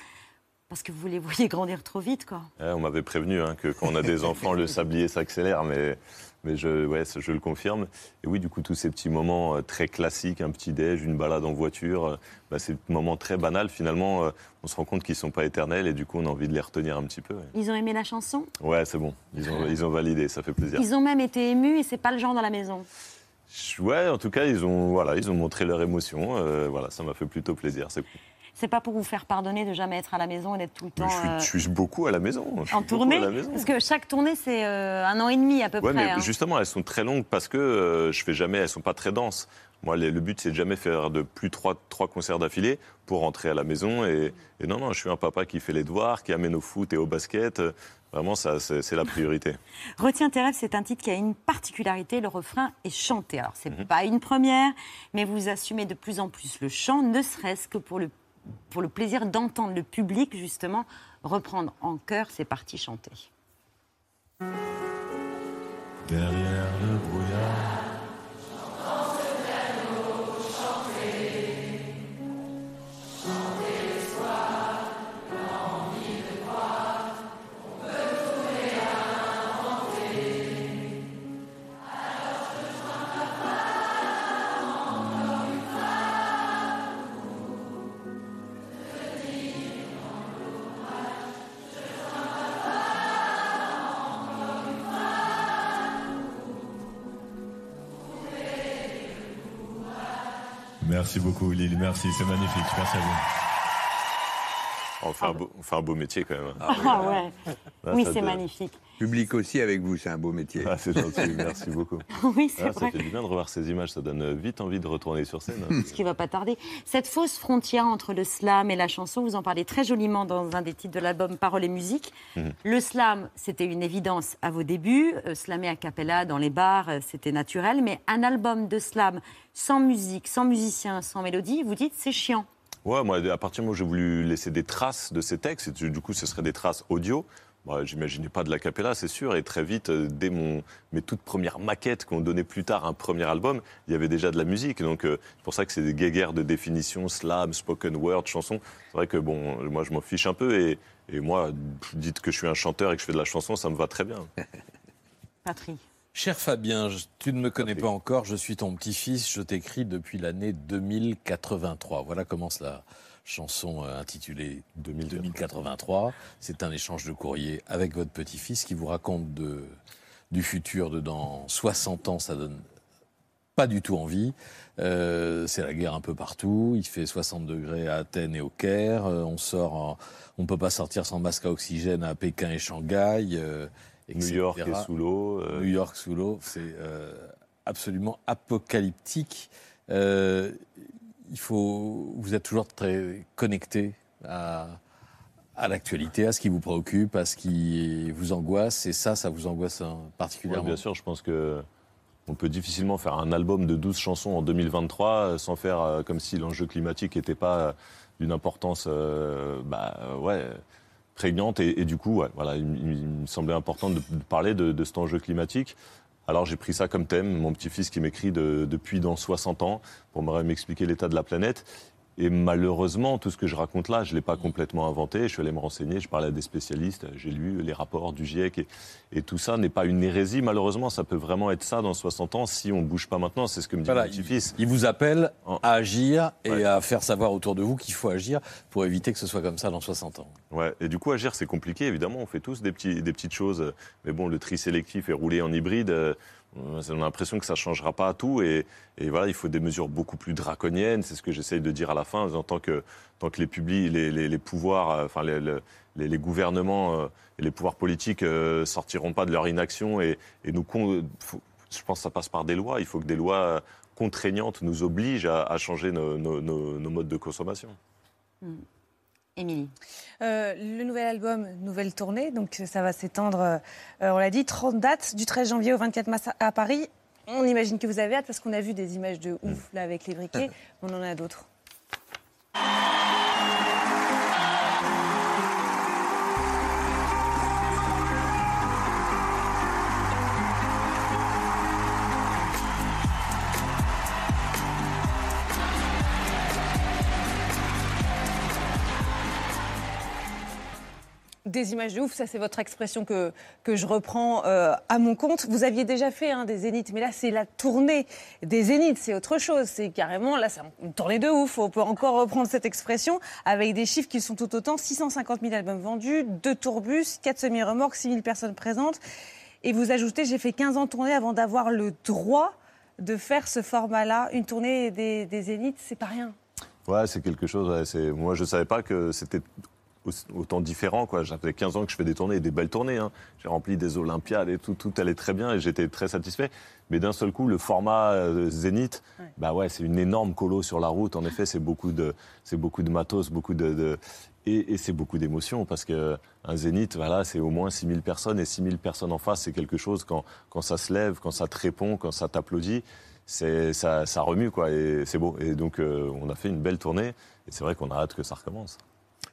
parce que vous les voyez grandir trop vite, quoi. Ouais, on m'avait prévenu hein, que quand on a des enfants, le sablier s'accélère, mais, mais je, ouais, je le confirme. Et oui, du coup, tous ces petits moments euh, très classiques, un petit déj, une balade en voiture, euh, bah, ces moments très banals, finalement, euh, on se rend compte qu'ils ne sont pas éternels et du coup, on a envie de les retenir un petit peu. Ouais, Ils ont aimé la chanson? Ouais, c'est bon, ils ont, ils ont validé, ça fait plaisir. Ils ont même été émus et c'est pas le genre dans la maison? Ouais, en tout cas, ils ont, voilà, ils ont montré leur émotion. euh, voilà, ça m'a fait plutôt plaisir. C'est cool. C'est pas pour vous faire pardonner de jamais être à la maison et d'être tout le temps je, suis, euh, je suis beaucoup à la maison. je en tournée. la maison. Parce que chaque tournée, c'est euh, un an et demi à peu Ouais, près. mais hein. justement, elles sont très longues parce que euh, je fais jamais, elles sont pas très denses. Moi, le but, c'est de jamais faire de plus trois, trois concerts d'affilée pour rentrer à la maison. Et, et non, non, je suis un papa qui fait les devoirs, qui amène au foot et au basket. Vraiment, ça, c'est la priorité. Retiens tes rêves, c'est un titre qui a une particularité, le refrain est chanté. Alors, c'est Mhm. pas une première, mais vous assumez de plus en plus le chant, ne serait-ce que pour le, pour le plaisir d'entendre le public, justement, reprendre en chœur ces parties chantées. Merci beaucoup, Lille. Merci, c'est magnifique. Merci à vous. On fait, un beau, on fait un beau métier quand même. Ah ouais. Là, oui, c'est magnifique. Public aussi avec vous, c'est un beau métier. Ah, c'est gentil, merci beaucoup. Oui, c'est Ah, vrai. Ça fait du bien de revoir ces images, ça donne vite envie de retourner sur scène. Ce qui va pas tarder. Cette fausse frontière entre le slam et la chanson, vous en parlez très joliment dans un des titres de l'album Paroles et musique. Mhm. Le slam, c'était une évidence à vos débuts. Euh, slammer a cappella dans les bars, euh, c'était naturel. Mais un album de slam sans musique, sans musicien, sans mélodie, vous dites c'est chiant. Ouais, moi, à partir du moment où j'ai voulu laisser des traces de ces textes, et du coup, ce seraient des traces audio. Bah, J'imaginais pas de la cappella, c'est sûr. Et très vite, euh, dès mon, mes toutes premières maquettes qu'on donnait plus tard un premier album, il y avait déjà de la musique. Donc, euh, c'est pour ça que c'est des guéguerres de définition, slam, spoken word, chanson. C'est vrai que, bon, moi, je m'en fiche un peu. Et, et moi, dites que je suis un chanteur et que je fais de la chanson, ça me va très bien. Patrick. Cher Fabien, tu ne me connais pas encore, je suis ton petit-fils, je t'écris depuis l'année 2083. Voilà commence la chanson euh, intitulée 2083. C'est un échange de courrier avec votre petit-fils qui vous raconte de, du futur de dans 60 ans, ça donne pas du tout envie. Euh, c'est la guerre un peu partout. Il fait 60 degrés à Athènes et au Caire. Euh, on sort, en- on peut pas sortir sans masque à oxygène à Pékin et Shanghai. euh, New. York est sous l'eau. euh, New York sous l'eau, c'est euh, absolument apocalyptique. Euh, il faut, vous êtes toujours très connecté à, à l'actualité, à ce qui vous préoccupe, à ce qui vous angoisse, et ça, ça vous angoisse hein, particulièrement. bien sûr, je pense que on peut difficilement faire un album de 12 chansons en 2023 euh, sans faire comme si l'enjeu climatique n'était pas d'une importance euh, bah, ouais, prégnante. Et, du coup, voilà, il, me semblait important de, parler de, cet enjeu climatique. Alors j'ai pris ça comme thème, mon petit-fils qui m'écrit de- depuis dans 60 ans pour me- m'expliquer l'état de la planète. Et malheureusement, tout ce que je raconte là, je ne l'ai pas complètement inventé. Je suis allé me renseigner, je parlais à des spécialistes, j'ai lu les rapports du GIEC. Et, et tout ça n'est pas une hérésie, malheureusement. Ça peut vraiment être ça dans 60 ans si on ne bouge pas maintenant. C'est ce que me dit Voilà, mon petit-fils. Il vous appelle à agir et Ouais. à faire savoir autour de vous qu'il faut agir pour éviter que ce soit comme ça dans 60 ans. Ouais, et du coup, agir, c'est compliqué, évidemment. On fait tous des, petits, des petites choses. Mais bon, le tri sélectif et rouler en hybride, euh, on a l'impression que ça ne changera pas tout. Et, voilà, il faut des mesures beaucoup plus draconiennes. C'est ce que j'essaye de dire à la fin, en tant que, tant que les, publics, les, les, pouvoirs, euh, enfin, les, les, gouvernements euh, et les pouvoirs politiques euh, sortiront pas de leur inaction. Et, nous, je pense que ça passe par des lois. Il faut que des lois euh, contraignantes nous obligent à, à changer nos, modes de consommation. Émilie. Euh, le nouvel album, nouvelle tournée, donc ça va s'étendre, euh, on l'a dit, 30 dates, du 13 janvier au 24 mars à Paris. On imagine que vous avez hâte parce qu'on a vu des images de ouf là avec les briquets. On en a d'autres. Des images de ouf, ça c'est votre expression que, que je reprends euh, à mon compte. Vous aviez déjà fait hein, des zéniths, mais là c'est la tournée des zéniths, c'est autre chose. C'est carrément, là c'est une tournée de ouf, on peut encore reprendre cette expression, avec des chiffres qui sont tout autant, 650 000 albums vendus, 2 tourbus, 4 semi-remorques, 6 000 personnes présentes. Et vous ajoutez, j'ai fait 15 ans de tournée avant d'avoir le droit de faire ce format-là. Une tournée des, des zéniths, c'est pas rien. Ouais, c'est quelque chose. Moi, je savais pas que c'était autant différent. Quoi. J'avais 15 ans que je fais des tournées, des belles tournées. Hein. J'ai rempli des Olympiades et tout, tout allait très bien et j'étais très satisfait. Mais d'un seul coup, le format euh, Zénith, bah ouais, c'est une énorme colo sur la route. En effet, c'est beaucoup de, c'est beaucoup de matos, beaucoup de, et, c'est beaucoup d'émotions parce que un Zénith, voilà, c'est au moins 6000 personnes et 6000 personnes en face, c'est quelque chose quand, quand ça se lève, quand ça te répond, quand ça t'applaudit. C'est, ça, ça remue quoi et c'est beau et donc euh, on a fait une belle tournée et c'est vrai qu'on a hâte que ça recommence.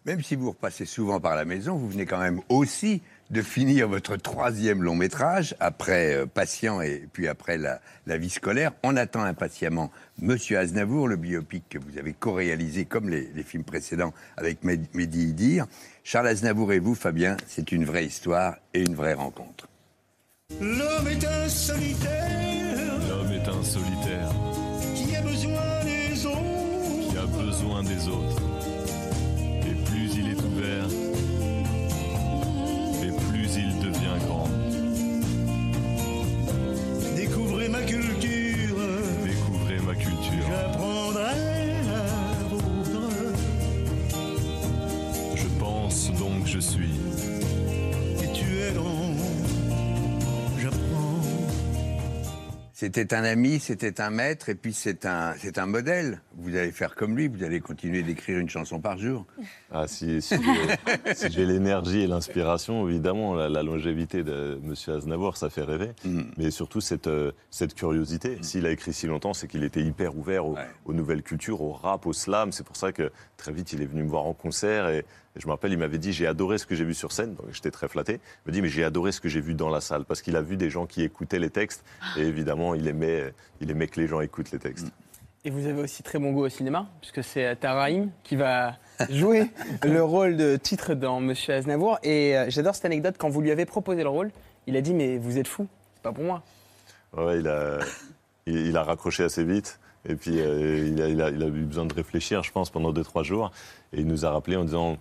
Même si vous repassez souvent par la maison, vous venez quand même aussi de finir votre troisième long métrage, après euh, Patient et puis après la, vie scolaire. On attend impatiemment Monsieur Aznavour, le biopic que vous avez co-réalisé comme les, films précédents avec Mehdi Idir. Charles Aznavour et vous, Fabien, c'est une vraie histoire et une vraie rencontre. L'homme est un solitaire. L'homme est un solitaire. Qui a besoin des autres. Qui a besoin des autres. Je suis. Et tu es j'apprends. C'était un ami, c'était un maître, et puis c'est un, c'est un modèle. Vous allez faire comme lui, vous allez continuer d'écrire une chanson par jour. Ah, si, si j'ai l'énergie et l'inspiration, évidemment, la, longévité de M. Aznavour, ça fait rêver. Mm. Mais surtout cette, euh, cette curiosité. Mm. S'il a écrit si longtemps, c'est qu'il était hyper ouvert aux nouvelles cultures, au rap, au slam. C'est pour ça que très vite, il est venu me voir en concert et je me rappelle, il m'avait dit j'ai adoré ce que j'ai vu sur scène, donc j'étais très flatté. Il m'a dit mais j'ai adoré ce que j'ai vu dans la salle parce qu'il a vu des gens qui écoutaient les textes et évidemment il aimait, il aimait que les gens écoutent les textes. Et vous avez aussi très bon goût au cinéma, puisque c'est Taraïm qui va jouer le rôle de titre dans Monsieur Aznavour. Et euh, j'adore cette anecdote, quand vous lui avez proposé le rôle, il a dit Mais vous êtes fou, c'est pas pour moi. Ouais, il a, il, a raccroché assez vite. Et puis, euh, il, a, il, a, il, a, eu besoin de réfléchir, je pense, pendant 2-3 jours. Et il nous a rappelé en disant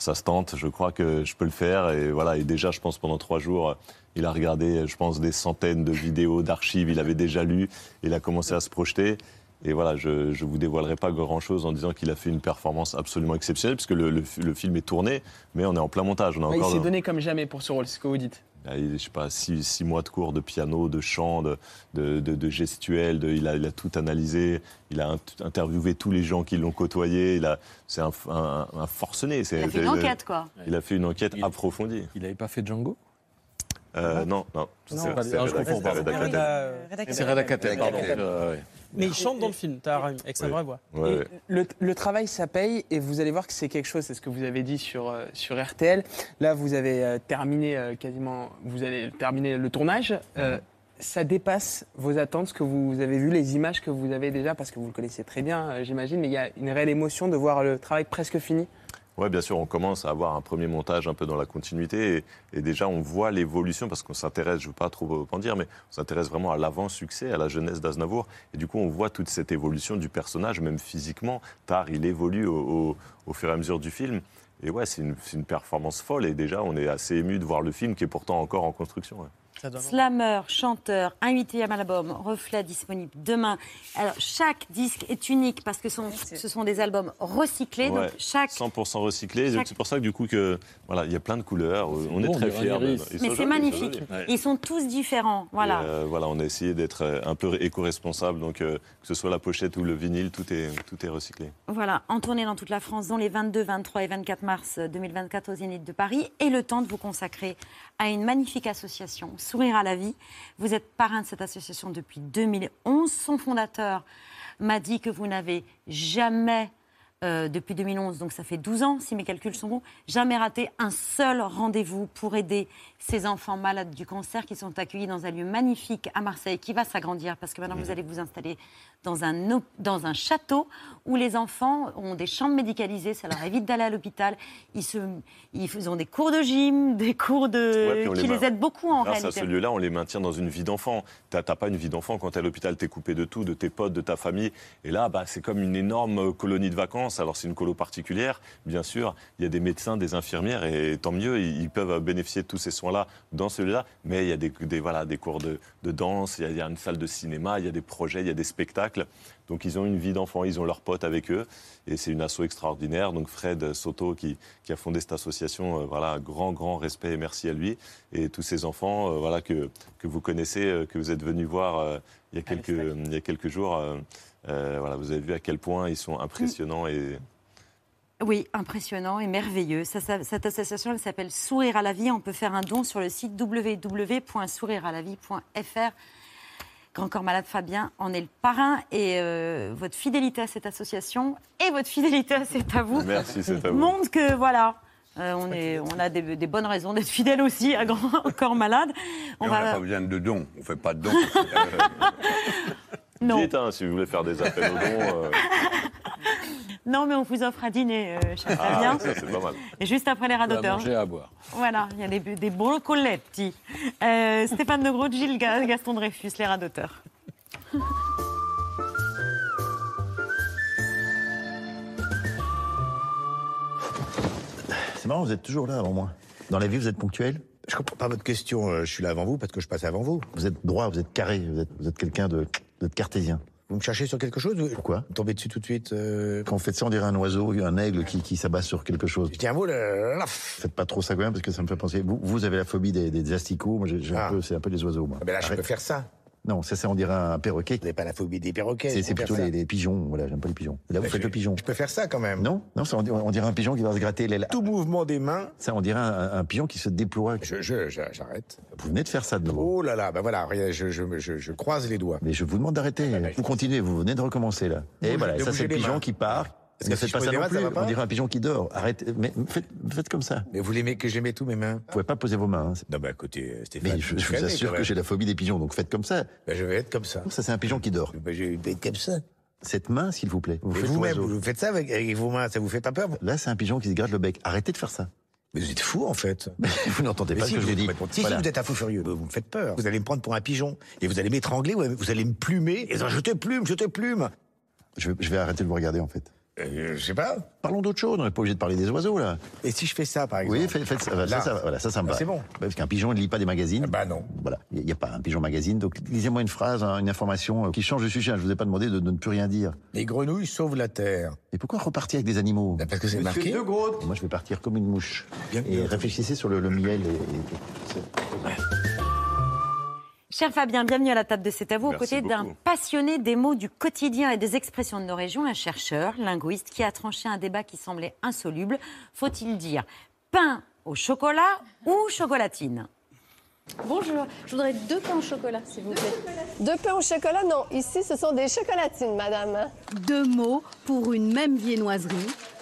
ça se tente, je crois que je peux le faire. Et voilà, et déjà, je pense, pendant trois jours, il a regardé, je pense, des centaines de vidéos, d'archives, il avait déjà lu, il a commencé à se projeter. Et voilà, je ne vous dévoilerai pas grand-chose en disant qu'il a fait une performance absolument exceptionnelle, puisque le, le, film est tourné, mais on est en plein montage. On a il s'est donné comme jamais pour ce rôle, c'est ce que vous dites. Il, je sais pas, six, mois de cours de piano, de chant, de, de, de, gestuel. il, a, il, a, tout analysé. Il a interviewé tous les gens qui l'ont côtoyé. Il a, c'est un, un, forcené. Il a fait une enquête, quoi. Il a fait une enquête approfondie. Il n'avait pas fait Django? Euh, non, non, c'est Redacataire. pardon. Mais il chante dans le film, as avec sa vraie voix. le, travail, ça paye, et vous allez voir que c'est quelque chose, c'est ce que vous avez dit sur, euh, sur RTL. Là, vous avez euh, terminé quasiment, vous allez terminer le tournage. ça dépasse vos attentes, ce que vous avez vu, les images que vous avez déjà, parce que vous le connaissez très bien, j'imagine, mais il y a une réelle émotion de voir le travail presque fini. Oui, bien sûr, on commence à avoir un premier montage un peu dans la continuité et, déjà on voit l'évolution parce qu'on s'intéresse, je ne veux pas trop en dire, mais on s'intéresse vraiment à l'avant-succès, à la jeunesse d'Aznavour et du coup on voit toute cette évolution du personnage, même physiquement. Tard, il évolue au, fur et à mesure du film. Et ouais, c'est une, performance folle et déjà on est assez ému de voir le film qui est pourtant encore en construction. Slammer, chanteur, un huitième album, reflet disponible demain. Alors, chaque disque est unique parce que ce sont des albums recyclés. donc chaque... 100% recyclés. C'est pour ça que du coup, que, voilà, il y a plein de couleurs. On est très fiers. Mais c'est magnifique. Ils sont tous différents. Voilà. Euh, voilà, on a essayé d'être euh, un peu éco-responsable. Donc, euh, que ce soit la pochette ou le vinyle, tout est, tout est recyclé. Voilà, en tournée dans toute la France, dont les 22, 23 et 24 mars 2024 aux Zénith de Paris. Et le temps de vous consacrer à une magnifique association Sourire à la vie. Vous êtes parrain de cette association depuis 2011. Son fondateur m'a dit que vous n'avez jamais euh, depuis 2011, donc ça fait 12 ans, si mes calculs sont bons, jamais raté un seul rendez-vous pour aider ces enfants malades du cancer qui sont accueillis dans un lieu magnifique à Marseille, qui va s'agrandir, parce que maintenant vous allez vous installer dans un, dans un château où les enfants ont des chambres médicalisées, ça leur évite d'aller à l'hôpital. Ils, se, ils ont des cours de gym, des cours de, Ouais, qui les aident beaucoup en Grâce réalité. à ce lieu-là, on les maintient dans une vie d'enfant. T'as t'as pas une vie d'enfant quand t'es à l'hôpital, t'es coupé de tout, de tes potes, de ta famille. Et là, bah, c'est comme une énorme colonie de vacances. Alors c'est une colo particulière, bien sûr. Il y a des médecins, des infirmières, et tant mieux, ils peuvent bénéficier de tous ces soins-là dans celui-là. Mais il y a des, des- voilà, des cours de, de danse, il y, a, il y a une salle de cinéma, il y a des projets, il y a des spectacles. Donc ils ont une vie d'enfant, ils ont leurs potes avec eux. Et c'est une asso extraordinaire. Donc Fred Soto qui, qui a fondé cette association, euh, voilà, grand, grand respect et merci à lui. Et tous ces enfants euh, voilà, que, que vous connaissez, euh, que vous êtes venus voir euh, il, y a quelques, il y a quelques jours. Euh, voilà, vous avez vu à quel point ils sont impressionnants et Oui, impressionnant et merveilleux. Ça, ça- cette association, elle s'appelle Sourire à la vie. On peut faire un don sur le site www.sourirealavie.fr. Grand Corps Malade Fabien en est le parrain et euh, votre fidélité à cette association et votre fidélité à C'est à vous Merci, c'est à vous. montre que voilà. euh, on, est, on a des, des bonnes raisons d'être fidèles aussi à Grand Corps Malade. On n'a pas besoin de dons, on ne fait pas de dons. Non. Dites, hein, si vous voulez faire des appels aux dons. euh, Non, mais on vous offre à dîner, euh, cher Ah, Fabien. c'est pas mal. Et juste après les À radoteurs. manger et à boire. Voilà, il y a des, des bons colletti. Euh, Stéphane de Gros, Gilles Ga- Gaston Dreyfus, les radoteurs. C'est marrant, vous êtes toujours là avant moi. Dans la vie, vous êtes ponctuel? Je comprends pas votre question. euh, Je suis là avant vous parce que je passe avant vous. Vous êtes droit, vous êtes carré, vous êtes, vous êtes quelqu'un de, vous cartésien. Vous me cherchez sur quelque chose Pourquoi Vous tombez dessus tout de suite euh, Quand vous faites ça, on dirait un oiseau, un aigle qui, qui s'abat sur quelque chose. Tiens mot, là. Faites pas trop ça quand même parce que ça me fait penser. Vous, vous avez la phobie des, des asticots, moi j'ai j'ai un Ah. peu, c'est un peu les oiseaux, moi. Mais là, je peux faire ça. Non, ça, c'est on dirait un perroquet. Vous n'avez pas la phobie des perroquets. C'est plutôt les, ça. les pigeons. Voilà, j'aime pas les pigeons. Et là, vous Mais faites je- le pigeon. Je peux faire ça quand même. Non, non, ça, on dirait, on dirait un pigeon qui va se gratter les. Tout mouvement des mains. Ça, on dirait un, un pigeon qui se déploie. Je, j'arrête. Vous venez de faire ça de nouveau. Oh là là, ben voilà, regarde, je, je, je, je croise les doigts. Mais je vous demande d'arrêter. vous continuez, vous venez de recommencer là. Et Bouge- voilà, ça c'est le pigeon mains. qui part. Est-ce Ne faites pas ça non plus. On dirait un pigeon qui dort. Arrêtez. Mais faites, faites comme ça. Mais vous l'aimez que j'aimais tous mes mains Vous pouvez pas poser vos mains. hein. Non, bah écoutez, euh, Stéphane. Mais je, je vous assure que même. j'ai la phobie des pigeons, donc faites comme ça. Ben, je vais être comme ça. Ça c'est un pigeon qui dort. Ben, je vais être comme ça. Cette main, s'il vous plaît. Vous faites vous-même, l'oiseau. vous faites ça avec, avec vos mains, ça vous fait pas peur vous? Là, c'est un pigeon qui se gratte le bec. Arrêtez de faire ça. Mais vous êtes fou en fait. vous n'entendez pas si, ce que je vous vous dis. Si, Voilà. si, vous êtes un fou furieux. Vous me faites peur. Vous allez me prendre pour un pigeon. Et vous allez m'étrangler, vous allez me plumer. Et je te plume, je te plume. Je, vais- je vais arrêter de vous regarder en fait. Euh, je sais pas. Parlons d'autre chose. On n'est pas obligé de parler des oiseaux là. Et si je fais ça, par exemple Oui, faites, faites ça. Là. ça, ça, voilà, ça, ça me Ah, va. c'est bon. Ouais, Parce qu'un pigeon ne lit pas des magazines. Bah non. Voilà, il n'y a, pas un pigeon magazine. Donc lisez-moi une phrase, hein, une information euh, qui change de sujet. Je vous ai pas demandé de, de ne plus rien dire. Les grenouilles sauvent la terre. Et pourquoi repartir avec des animaux? Bah, Parce que c'est marqué. Moi, je vais partir comme une mouche. Bien, et bien. réfléchissez sur le, le miel. Et, et- Cher Fabien, bienvenue à la table de C'est à vous, aux côtés d'un passionné des mots du quotidien et des expressions de nos régions, un chercheur, linguiste, qui a tranché un débat qui semblait insoluble. Faut-il dire pain au chocolat ou chocolatine? Bonjour, je voudrais deux pains au chocolat, s'il vous plaît. Deux pains au chocolat? Non, ici ce sont des chocolatines, madame. Deux mots pour une même viennoiserie,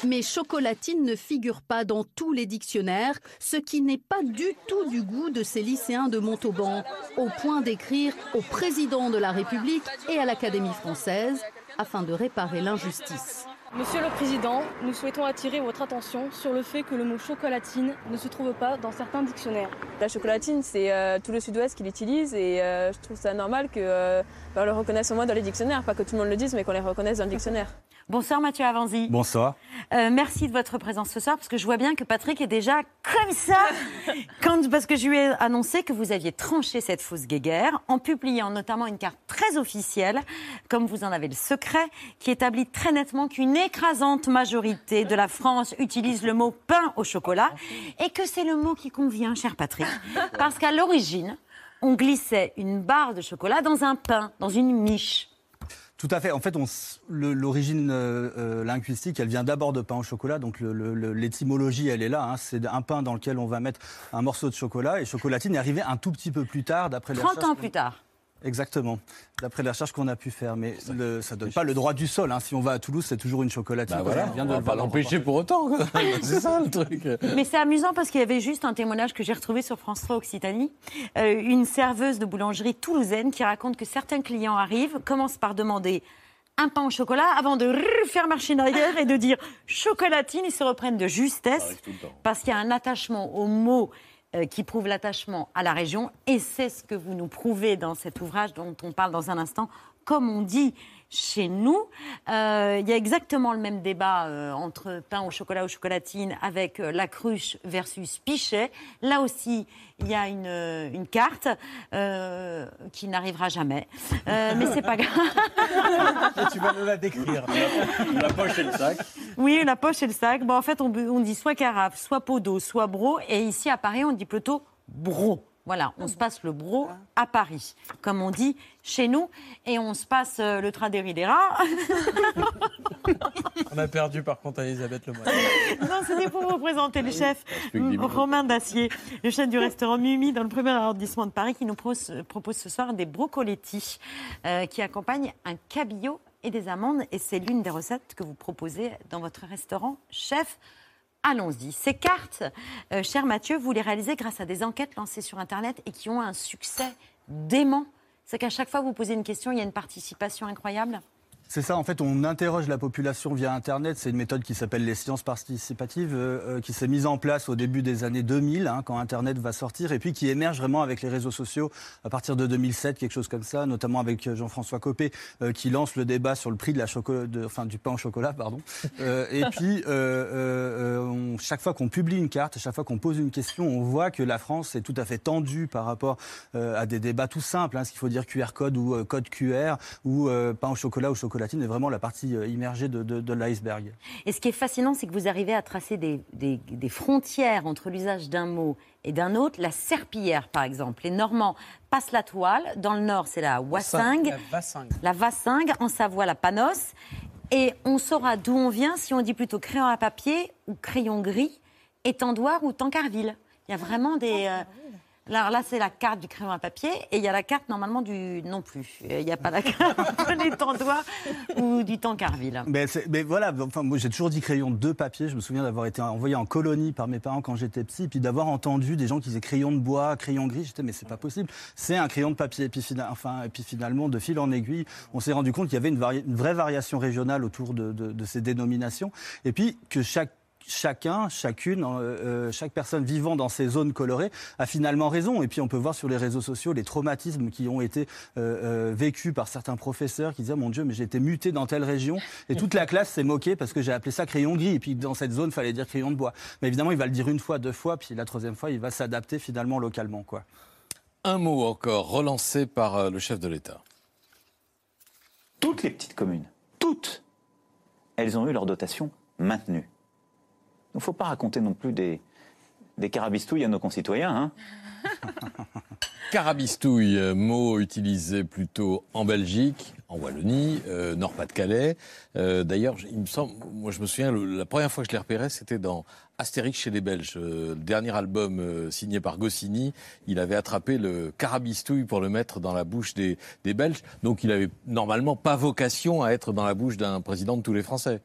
mais chocolatine ne figure pas dans tous les dictionnaires, ce qui n'est pas du tout du goût de ces lycéens de Montauban, au point d'écrire au président de la République et à l'Académie française afin de réparer l'injustice. Monsieur le Président, nous souhaitons attirer votre attention sur le fait que le mot chocolatine ne se trouve pas dans certains dictionnaires. La chocolatine, c'est euh, tout le sud-ouest qui l'utilise et euh, je trouve ça normal que euh, ben, le reconnaisse au moins dans les dictionnaires. Pas que tout le monde le dise, mais qu'on les reconnaisse dans le dictionnaire. Bonsoir Mathieu Avanzi. Bonsoir. Euh, merci de votre présence ce soir parce que je vois bien que Patrick est déjà comme ça quand, parce que je lui ai annoncé que vous aviez tranché cette fausse guéguerre en publiant notamment une carte très officielle, comme vous en avez le secret, qui établit très nettement qu'une écrasante majorité de la France utilise le mot pain au chocolat et que c'est le mot qui convient, cher Patrick, parce qu'à l'origine, on glissait une barre de chocolat dans un pain, dans une miche. Tout à fait. En fait, l'origine euh, euh, linguistique, elle vient d'abord de pain au chocolat. Donc l'étymologie, elle est là. hein. C'est un pain dans lequel on va mettre un morceau de chocolat. Et chocolatine est arrivé un tout petit peu plus tard, d'après les 30 recherches ans plus tard. Exactement. D'après les recherches qu'on a pu faire. Mais le- ça ne donne pas le droit du sol. hein. Si on va à Toulouse, c'est toujours une chocolatine. Bah voilà, On on va pas l'empêcher pour autant. c'est ça le truc. Mais c'est amusant parce qu'il y avait juste un témoignage que j'ai retrouvé sur France 3 Occitanie. Euh, une serveuse de boulangerie toulousaine qui raconte que certains clients arrivent, commencent par demander un pain au chocolat avant de faire machine arrière et de dire chocolatine. Ils se reprennent de justesse parce qu'il y a un attachement au mot qui prouve l'attachement à la région. Et c'est ce que vous nous prouvez dans cet ouvrage dont on parle dans un instant. Comme on dit chez nous, euh, il y a exactement le même débat euh, entre pain au chocolat ou chocolatine avec euh, la cruche versus pichet. Là aussi, il y a une, une carte euh, qui n'arrivera jamais. Euh, mais c'est pas grave. tu vas nous la décrire. La poche et le sac. Oui, la poche et le sac. Bon, en fait, on, on dit soit carafe, soit pot d'eau, soit bro. Et ici, à Paris, on dit plutôt bro. Voilà, on se passe le bro à Paris, comme on dit chez nous. Et on se passe euh, le tradéridera. On a perdu par contre Elisabeth Lemoyne. non, c'était pour vous présenter le chef dix minutes. Romain Dacier, le chef du restaurant Mimi dans le premier arrondissement de Paris, qui nous propose, propose ce soir des brocoletti euh, qui accompagnent un cabillaud et des amandes. Et c'est l'une des recettes que vous proposez dans votre restaurant, chef. Allons-y. Ces cartes, euh, cher Mathieu, vous les réalisez grâce à des enquêtes lancées sur Internet et qui ont un succès dément. C'est qu'à chaque fois que vous posez une question, il y a une participation incroyable. C'est ça, en fait, on interroge la population via Internet. C'est une méthode qui s'appelle les sciences participatives, euh, euh, qui s'est mise en place au début des années 2000, hein, quand Internet va sortir, et puis qui émerge vraiment avec les réseaux sociaux à partir de 2007, quelque chose comme ça, notamment avec euh, Jean-François Copé, euh, qui lance le débat sur le prix de la choco- de, enfin, du pain au chocolat. Pardon. Euh, et puis, on- chaque fois qu'on publie une carte, chaque fois qu'on pose une question, on voit que la France est tout à fait tendue par rapport à des débats tout simples, hein, ce qu'il faut dire QR code ou code QR, ou pain au chocolat ou chocolatine est vraiment la partie euh, immergée de, de- de l'iceberg. Et ce qui est fascinant, c'est que vous arrivez à tracer des, des- des frontières entre l'usage d'un mot et d'un autre. La serpillière, par exemple. Les Normands passent la toile. Dans le Nord, c'est la wassingue. La vassingue. En Savoie, la panos. Et on saura d'où on vient si on dit plutôt crayon à papier ou crayon gris, étendoir ou tancarville. Il y a vraiment des... euh, Alors là, c'est la carte du crayon à papier et il y a la carte normalement du non plus. Il n'y a pas la carte de l'étendoir ou du tancarville. Mais, mais voilà, enfin, moi j'ai toujours dit crayon de papier. Je me souviens d'avoir été envoyé en colonie par mes parents quand j'étais petit, puis d'avoir entendu des gens qui disaient crayon de bois, crayon gris. J'étais, mais c'est pas possible. C'est un crayon de papier. Et puis, fina- enfin, et puis finalement, de fil en aiguille, on s'est rendu compte qu'il y avait une, vari- une vraie variation régionale autour de, de- de ces dénominations. Et puis que chaque chacun, chacune, euh, euh, chaque personne vivant dans ces zones colorées a finalement raison. Et puis on peut voir sur les réseaux sociaux les traumatismes qui ont été euh, euh, vécus par certains professeurs qui disaient mon Dieu, mais j'ai été muté dans telle région et toute la classe s'est moquée parce que j'ai appelé ça crayon gris. Et puis dans cette zone, il fallait dire crayon de bois. Mais évidemment, il va le dire une fois, deux fois, puis la troisième fois, il va s'adapter finalement localement, quoi. Un mot encore, relancé par le chef de l'État. Toutes les petites communes, toutes, elles ont eu leur dotation maintenue. Il ne faut pas raconter non plus des, carabistouilles à nos concitoyens. Hein. Carabistouille, euh, mot utilisé plutôt en Belgique, en Wallonie, euh, Nord-Pas-de-Calais. Euh, D'ailleurs, il me semble, moi je me souviens, la première fois que je l'ai repéré, c'était dans Astérix chez les Belges. Le dernier album signé par Goscinny, il avait attrapé le carabistouille pour le mettre dans la bouche des, des Belges. Donc il avait normalement pas vocation à être dans la bouche d'un président de tous les Français.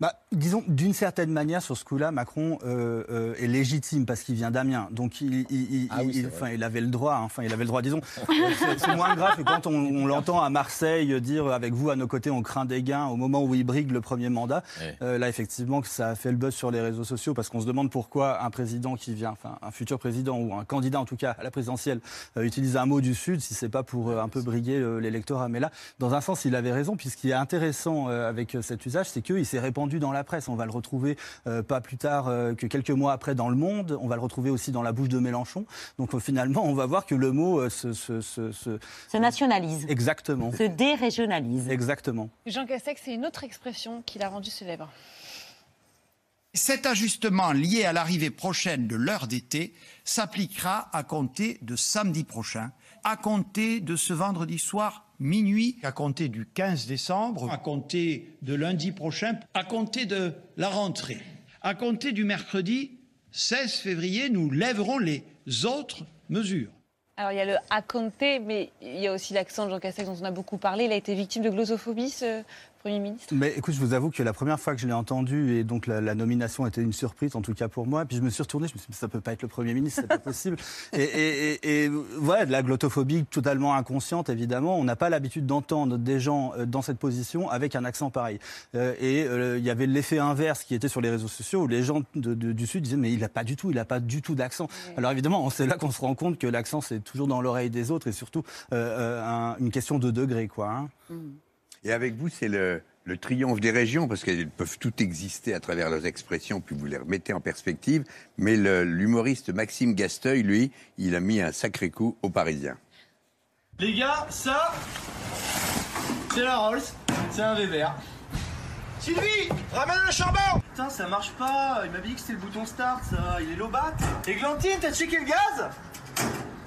Bah, disons, d'une certaine manière, sur ce coup-là, Macron euh, euh, est légitime parce qu'il vient d'Amiens. Donc, il, Ah oui, il- enfin, il avait le droit. hein. Enfin, il avait le droit, disons. Euh, c'est- moins grave que quand on, on l'entend à Marseille dire avec vous à nos côtés, on craint des gains au moment où il brigue le premier mandat. Euh, là, effectivement, que ça a fait le buzz sur les réseaux sociaux parce qu'on se demande pourquoi un président qui vient, enfin, un futur président ou un candidat en tout cas à la présidentielle, euh, utilise un mot du Sud si c'est pas pour euh, un peu briguer euh, l'électorat. Mais là, dans un sens, il avait raison. Puis ce qui est intéressant euh, avec euh, cet usage, c'est qu'il s'est répandu dans la presse. On va le retrouver euh, pas plus tard euh, que quelques mois après dans Le Monde. On va le retrouver aussi dans la bouche de Mélenchon. Donc euh, finalement, on va voir que le mot euh, se, se- se- se- Se nationalise, Exactement. se dérégionalise. Exactement. Jean Castex, c'est une autre expression qui l'a rendu célèbre. Cet ajustement lié à l'arrivée prochaine de l'heure d'été s'appliquera à compter de samedi prochain, à compter de ce vendredi soir minuit, à compter du 15 décembre, à compter de lundi prochain, à compter de la rentrée. À compter du mercredi 16 février, nous lèverons les autres mesures. Alors il y a le à compter, mais il y a aussi l'accent de Jean Castex dont on a beaucoup parlé. Il a été victime de glossophobie, ce Premier ministre. Mais écoute, je vous avoue que la première fois que je l'ai entendu, et donc la, la nomination était une surprise, en tout cas pour moi, puis je me suis retourné, je me suis dit, ça peut pas être le Premier ministre, c'est pas possible. Et, et, et, et voilà, de la glottophobie totalement inconsciente, évidemment. On n'a pas l'habitude d'entendre des gens euh, dans cette position avec un accent pareil. Euh, et euh, il y avait l'effet inverse qui était sur les réseaux sociaux, où les gens de- de- du Sud disaient, mais il n'a pas du tout, il n'a pas du tout d'accent. Alors évidemment, c'est là qu'on se rend compte que l'accent, c'est toujours dans l'oreille des autres, et surtout euh, un- une question de degré, quoi. hein. Et avec vous, c'est le, le triomphe des régions, parce qu'elles peuvent toutes exister à travers leurs expressions, puis vous les remettez en perspective. Mais l'humoriste Maxime Gasteuil, lui, il a mis un sacré coup aux Parisiens. Les gars, ça, c'est la Rolls, c'est un Weber. Sylvie, ramène le charbon Putain, ça marche pas, il m'a dit que c'était le bouton start, ça, il est lobat. Églantine, t'as checké le gaz?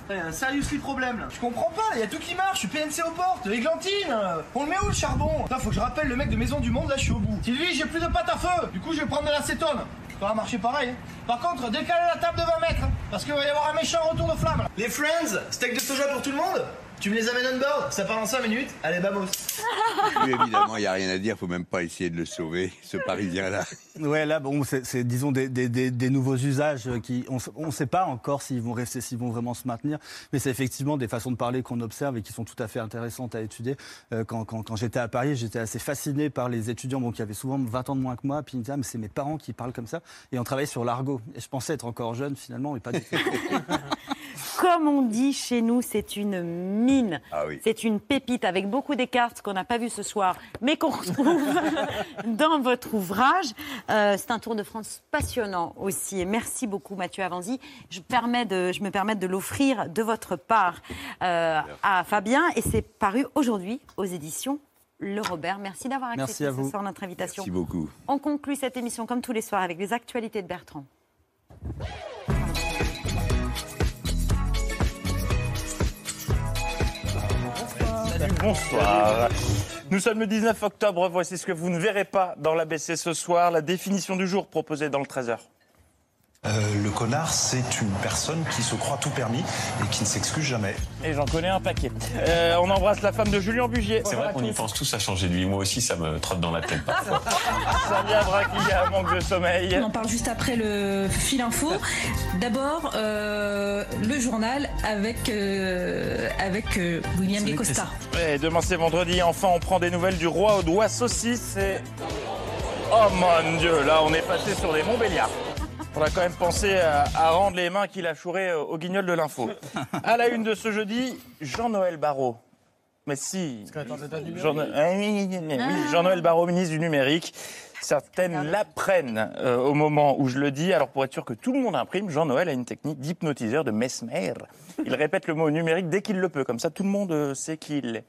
Il y a un seriously problème là. Je comprends pas, il y a tout qui marche, je suis PNC aux portes. Églantine, euh, on le met où le charbon? Putain, faut que je rappelle le mec de Maison du Monde, là je suis au bout. Sylvie, j'ai plus de pâte à feu, du coup je vais prendre de l'acétone. Ça va marcher pareil. hein. Par contre, décalez la table de 20 mètres, hein, parce qu'il va y avoir un méchant retour de flamme. là. Les Friends, steak de soja pour tout le monde? Tu me les amènes on board? Ça part en 5 minutes? Allez, vamos Lui, évidemment, il n'y a rien à dire, faut même pas essayer de le sauver, ce Parisien-là. Ouais, là, bon, c'est, disons, des, des- des- des nouveaux usages euh, qui, on ne sait pas encore s'ils vont rester, s'ils vont vraiment se maintenir, mais c'est effectivement des façons de parler qu'on observe et qui sont tout à fait intéressantes à étudier. Euh, quand quand- quand j'étais à Paris, j'étais assez fasciné par les étudiants bon, qui avaient souvent 20 ans de moins que moi, puis ils me disaient, ah, mais c'est mes parents qui parlent comme ça, et on travaillait sur l'argot. Et je pensais être encore jeune, finalement, mais pas du tout. Comme on dit chez nous, c'est une mine. Ah oui. C'est une pépite avec beaucoup d'écarts qu'on n'a pas vu ce soir, mais qu'on retrouve dans votre ouvrage. Euh, c'est un Tour de France passionnant aussi. Et merci beaucoup Mathieu Avanzi. Je, permets de, je me permets de l'offrir de votre part euh, à Fabien. Et c'est paru aujourd'hui aux éditions Le Robert. Merci d'avoir Merci accepté ce soir notre invitation. Merci beaucoup. On conclut cette émission comme tous les soirs avec les actualités de Bertrand. Bonsoir. Nous sommes le 19 octobre. Voici ce que vous ne verrez pas dans l'ABC ce soir. La définition du jour proposée dans le 13h. Euh, le connard, c'est une personne qui se croit tout permis et qui ne s'excuse jamais. Et j'en connais un paquet. Euh, on embrasse la femme de Julien Bugier. C'est vrai qu'on y pense tous à changer de vie. Moi aussi, ça me trotte dans la tête parfois. Samia Braquilla, manque de sommeil. On en parle juste après le fil info. D'abord, euh, le journal avec, euh, avec euh, William Guécosta. Et demain c'est vendredi. Enfin, on prend des nouvelles du roi aux doigts saucisses. Et... Oh mon Dieu, là, on est passé sur des Montbéliards. On a quand même pensé à, à rendre les mains qu'il a chourées au guignol de l'info. À la une de ce jeudi, Jean-Noël Barrot. Mais si. Jean- Ah oui, oui, oui, oui, Jean-Noël Barrot, ministre du numérique. Certaines l'apprennent euh, au moment où je le dis. Alors pour être sûr que tout le monde imprime, Jean-Noël a une technique d'hypnotiseur de Mesmer. Il répète le mot numérique dès qu'il le peut. Comme ça, tout le monde euh, sait qui il est.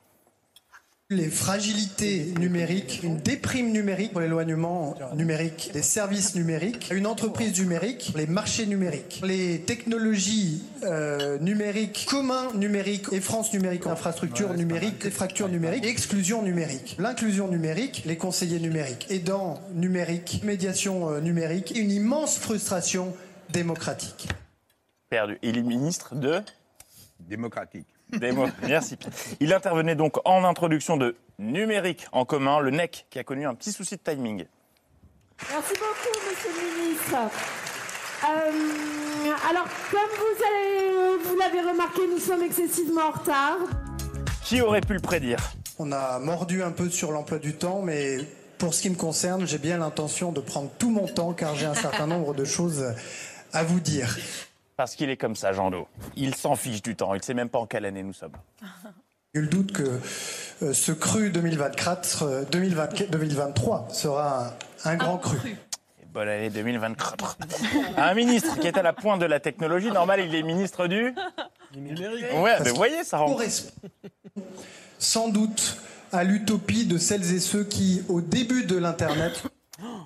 Les fragilités numériques, une déprime numérique pour l'éloignement numérique des services numériques, une entreprise numérique, les marchés numériques, les technologies euh, numériques, communs numériques et France numérique, infrastructure numérique, les fractures numériques, exclusion numérique, l'inclusion numérique, les conseillers numériques, aidants numériques, médiation euh, numérique, une immense frustration démocratique. Perdu. Il est ministre de? Démocratique. Démo- Merci. Il intervenait donc en introduction de numérique en commun, le NEC, qui a connu un petit souci de timing. Merci beaucoup, monsieur le ministre. Euh, alors, comme vous l'avez remarqué, nous sommes excessivement en retard. Qui aurait pu le prédire? On a mordu un peu sur l'emploi du temps, mais pour ce qui me concerne, j'ai bien l'intention de prendre tout mon temps car j'ai un certain nombre de choses à vous dire. Parce qu'il est comme ça, Jean Do. Il s'en fiche du temps. Il ne sait même pas en quelle année nous sommes. Nul doute que euh, ce cru 2024, euh, 2024 2023 sera un, un grand cru. Et bonne année 2024. Un ministre qui est à la pointe de la technologie, normal, il est ministre du numérique. Ouais, mais vous voyez, ça rend. Correspond sans doute à l'utopie de celles et ceux qui, au début de l'Internet,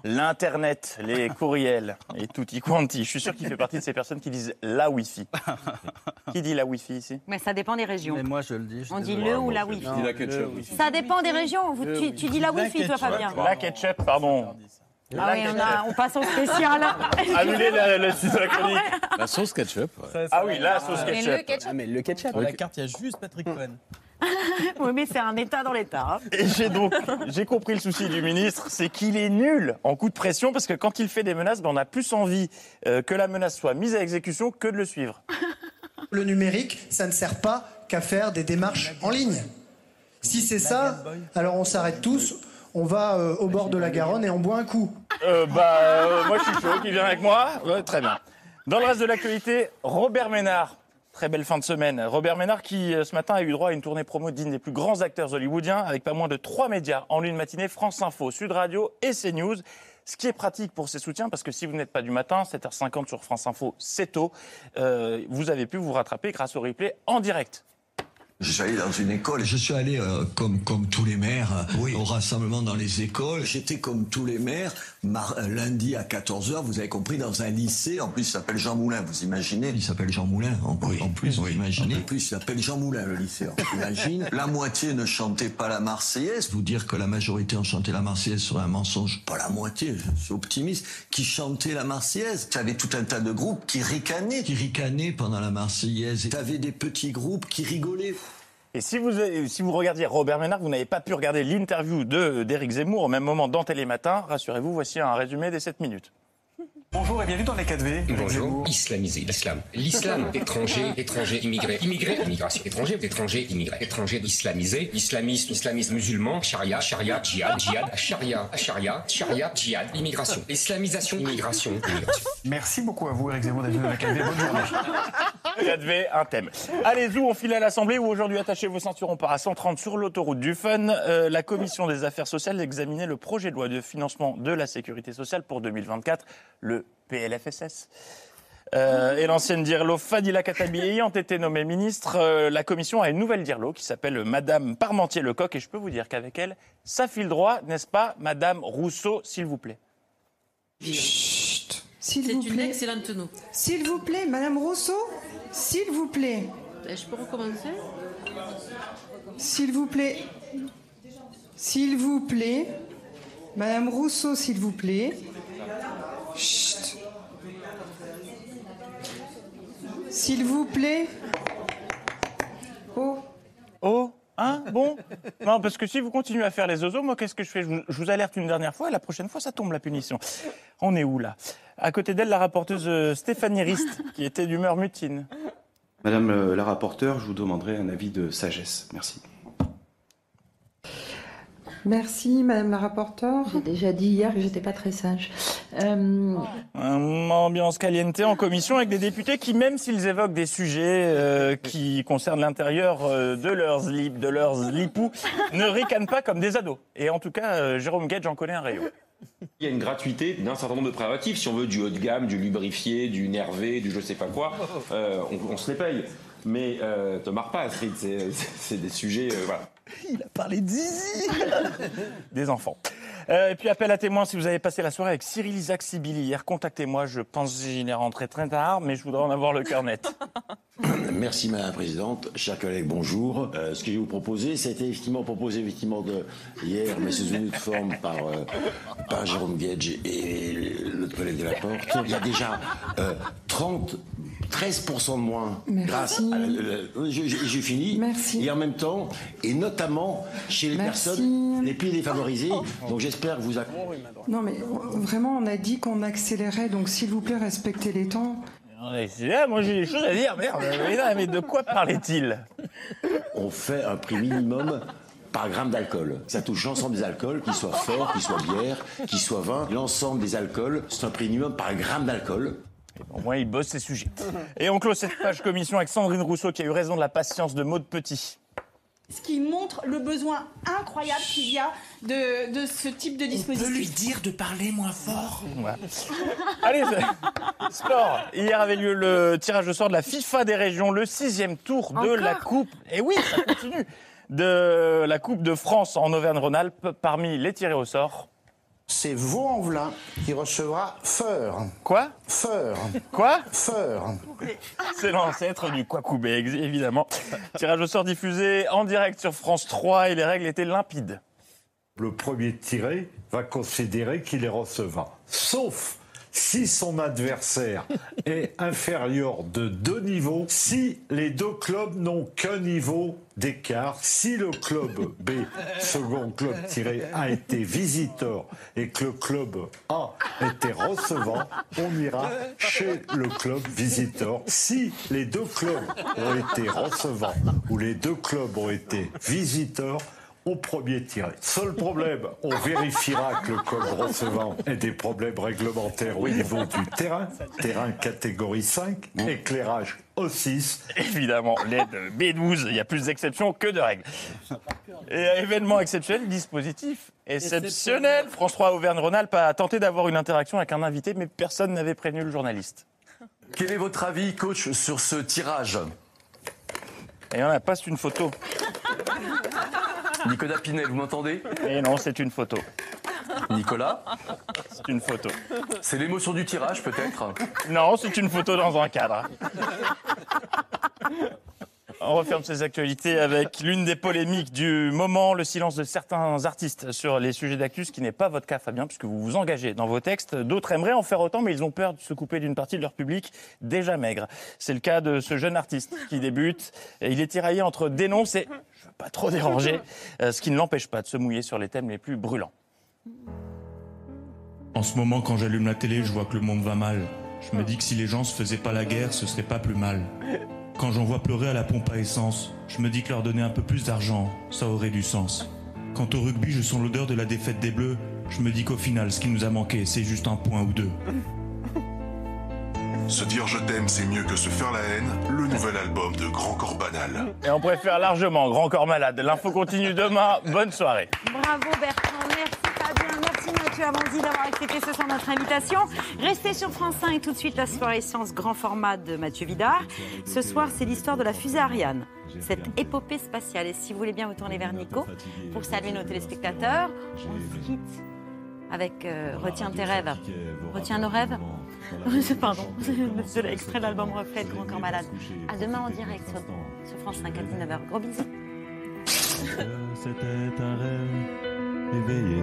L'Internet, les courriels et tutti quanti. Je suis sûr qu'il fait partie de ces personnes qui disent la Wi-Fi. qui dit la Wi-Fi ici? Mais ça dépend des régions. Mais moi, je le dis. je On dit le ou la Wi-Fi. La ketchup aussi. Ça dépend des régions. Vous- tu, tu dis la Wi-Fi, toi, Fabien. La ketchup, pardon. Ah oui, on, a- on passe au spécial. Annulez la- la chronique. La sauce ketchup. ouais. Ah oui, la sauce Mais ketchup. le ketchup. Ah, mais le ketchup. Sur la carte, il y a juste Patrick Cohen. oui, mais c'est un état dans l'état. hein. Et j'ai donc j'ai compris le souci du ministre, c'est qu'il est nul en coup de pression parce que quand il fait des menaces, ben, on a plus envie euh, que la menace soit mise à exécution que de le suivre. Le numérique, ça ne sert pas qu'à faire des démarches en ligne. Si c'est ça, alors on s'arrête tous, on va euh, au bord de la Garonne et on boit un coup. Euh, bah, euh, moi je suis chaud, qui vient avec moi Ouais, Très bien. Dans le reste de l'actualité, Robert Ménard. Très belle fin de semaine. Robert Ménard qui, euh, ce matin, a eu droit à une tournée promo digne des plus grands acteurs hollywoodiens avec pas moins de trois médias en une matinée France Info, Sud Radio et CNews. Ce qui est pratique pour ses soutiens, parce que si vous n'êtes pas du matin, 7h50 sur France Info, c'est tôt, euh, vous avez pu vous rattraper grâce au replay en direct. Je suis allé dans une école. Je suis allé, euh, comme, comme tous les maires, euh, au rassemblement dans les écoles. J'étais comme tous les maires, mar- euh, lundi à 14h, vous avez compris, dans un lycée. En plus, il s'appelle Jean Moulin, vous imaginez Il s'appelle Jean Moulin, en, en plus, vous imaginez En plus, il s'appelle Jean Moulin, le lycée. Imagine. La moitié ne chantait pas la Marseillaise. Vous dire que la majorité ont chanté la Marseillaise serait un mensonge. Pas la moitié, je suis optimiste. Qui chantait la Marseillaise Tu avais tout un tas de groupes qui ricanaient. Qui ricanaient pendant la Marseillaise. Tu avais des petits groupes qui rigolaient. Et si vous, si vous regardiez Robert Ménard, vous n'avez pas pu regarder l'interview de- d'Éric Zemmour au même moment dans Télématin, rassurez-vous, voici un résumé des 7 minutes. Bonjour et bienvenue dans les 4V. Bonjour. Islamisé, l'islam. L'islam, étranger, étranger, immigré, immigré, immigration, étranger, étranger, immigré, étranger, islamisé, islamisme, islamisme musulman, charia, charia, djihad, djihad, charia, charia, charia, djihad, immigration, islamisation, immigration, immigration. Merci beaucoup à vous, Eric Zemmour, d'être venu dans la 4V. Bonne journée. 4V, un thème. Allez-y, on file à l'Assemblée où aujourd'hui, attachez vos ceintures, on part à 130 sur l'autoroute du Fun. Euh, la Commission des affaires sociales examinait le projet de loi de financement de la sécurité sociale pour 2024, le PLFSS. Euh, et l'ancienne Dirlo Fadila Katabi ayant été nommée ministre, euh, la commission a une nouvelle Dirlo qui s'appelle Madame Parmentier-Lecoq. Et je peux vous dire qu'avec elle, ça file droit, n'est-ce pas, Madame Rousseau, s'il vous plaît? S'il C'est vous une plaît. excellente note. S'il vous plaît, Madame Rousseau, s'il vous plaît. Je peux recommencer? S'il vous plaît. S'il vous plaît. Madame Rousseau, s'il vous plaît. Chut. S'il vous plaît. Oh. Oh Hein? Bon? Non, parce que si vous continuez à faire les oiseaux, moi, qu'est-ce que je fais? Je vous, je vous alerte une dernière fois et la prochaine fois, ça tombe la punition. On est où, là? À côté d'elle, la rapporteuse euh, Stéphanie Rist, qui était d'humeur mutine. Madame euh, la rapporteure, je vous demanderai un avis de sagesse. Merci. Merci, Madame la rapporteure. J'ai déjà dit hier que j'étais pas très sage. Euh, ambiance caliente en commission avec des députés qui, même s'ils évoquent des sujets euh, qui concernent l'intérieur euh, de leurs slip, de leurs lipous, ne ricanent pas comme des ados. Et en tout cas, euh, Jérôme Gage en connaît un rayon. Il y a une gratuité d'un certain nombre de préservatifs. Si on veut du haut de gamme, du lubrifié, du nervé, du je sais pas quoi, euh, on, on se les paye. Mais euh, te marre pas, Astrid, c'est c'est des sujets. euh, voilà. Il a parlé d'Izi Des enfants. Euh, et puis appel à témoins, si vous avez passé la soirée avec Cyril Isaac Sibili hier, contactez-moi. Je pense que j'y est rentré très tard, mais je voudrais en avoir le cœur net. Merci Madame la Présidente. Chers collègues, bonjour. Euh, ce que je vais vous proposer, ça a été effectivement proposé effectivement de, hier, mais sous une autre forme par, euh, par Jérôme Gage et l'autre collègue de la Porte. Il y a déjà euh, 30, 13% de moins Merci. grâce à... la- la- je- je- J'ai fini. Merci. Et en même temps, et notamment chez les Merci. personnes les plus défavorisées. Donc j'espère que vous... non, mais vraiment, on a dit qu'on accélérait, donc s'il vous plaît, respectez les temps. Là, moi j'ai des choses à dire, merde. Mais, de quoi parlait-il? On fait un prix minimum par gramme d'alcool. Ça touche l'ensemble des alcools, qu'ils soient forts, qu'ils soient bières, qu'ils soient vins. L'ensemble des alcools, c'est un prix minimum par gramme d'alcool. Au moins, il bosse ses sujets. Et on clôt cette page commission avec Sandrine Rousseau qui a eu raison de la patience de Maud Petit. Ce qui montre le besoin incroyable qu'il y a de, de ce type de dispositif. dire de parler moins fort. Voilà. Allez, sport. Hier avait lieu le tirage au sort de la FIFA des régions, le sixième tour de la Coupe. Et oui, ça continue. De la Coupe de France en Auvergne-Rhône-Alpes. Parmi les tirés au sort, C'est Vaux-en-Velin qui recevra Feur. Quoi? Feur. Quoi? Feur. C'est l'ancêtre du ex- évidemment. Tirage au sort diffusé en direct sur France 3 et les règles étaient limpides. Le premier tiré va considérer qu'il est recevant. Sauf si son adversaire est inférieur de deux niveaux, si les deux clubs n'ont qu'un niveau d'écart, si le club B, second club tiré, a été visiteur et que le club A était recevant, on ira chez le club visiteur. Si les deux clubs ont été recevants ou les deux clubs ont été visiteurs, au premier tiré. Seul problème, on vérifiera que le club recevant ait des problèmes réglementaires au niveau du terrain, terrain catégorie 5, éclairage O6. Évidemment, l'aide B12, il y a plus d'exceptions que de règles. Et événement exceptionnel, dispositif exceptionnel. France 3 Auvergne-Rhône-Alpes a tenté d'avoir une interaction avec un invité, mais personne n'avait prévenu le journaliste. Quel est votre avis, coach, sur ce tirage? Et on a pas une photo. Nicolas Pinet, vous m'entendez? Et non, c'est une photo. Nicolas? C'est une photo. C'est l'émotion du tirage, peut-être? Non, c'est une photo dans un cadre. On referme ces actualités avec l'une des polémiques du moment, le silence de certains artistes sur les sujets d'actu, ce qui n'est pas votre cas, Fabien, puisque vous vous engagez dans vos textes. D'autres aimeraient en faire autant, mais ils ont peur de se couper d'une partie de leur public déjà maigre. C'est le cas de ce jeune artiste qui débute. Il est tiraillé entre dénonce et je veux pas trop déranger, euh, ce qui ne l'empêche pas de se mouiller sur les thèmes les plus brûlants. En ce moment, quand j'allume la télé, je vois que le monde va mal. Je me dis que si les gens se faisaient pas la guerre, ce serait pas plus mal. Quand j'en vois pleurer à la pompe à essence, je me dis que leur donner un peu plus d'argent, ça aurait du sens. Quand au rugby, je sens l'odeur de la défaite des Bleus, je me dis qu'au final, ce qui nous a manqué, c'est juste un point ou deux. Se dire je t'aime, c'est mieux que se faire la haine, le nouvel album de Grand Corps Banal. Et on préfère largement Grand Corps Malade. L'info continue demain. Bonne soirée. Bravo Bertrand, merci Mathieu Avanzi d'avoir accepté ce soir notre invitation. Restez sur France 5 tout de suite la soirée science grand format de Mathieu Vidard. Ce soir, c'est l'histoire de la fusée Ariane, cette épopée spatiale. Et si vous voulez bien vous tourner vers Nico pour saluer nos téléspectateurs, on se quitte avec euh, Retiens tes rêves. Retiens nos rêves Pardon, c'est l'extrait de l'album Reflet de Grand Corps Malade. À demain en direct sur, sur France 5 à 19h. Gros bisous. C'était un rêve éveillé.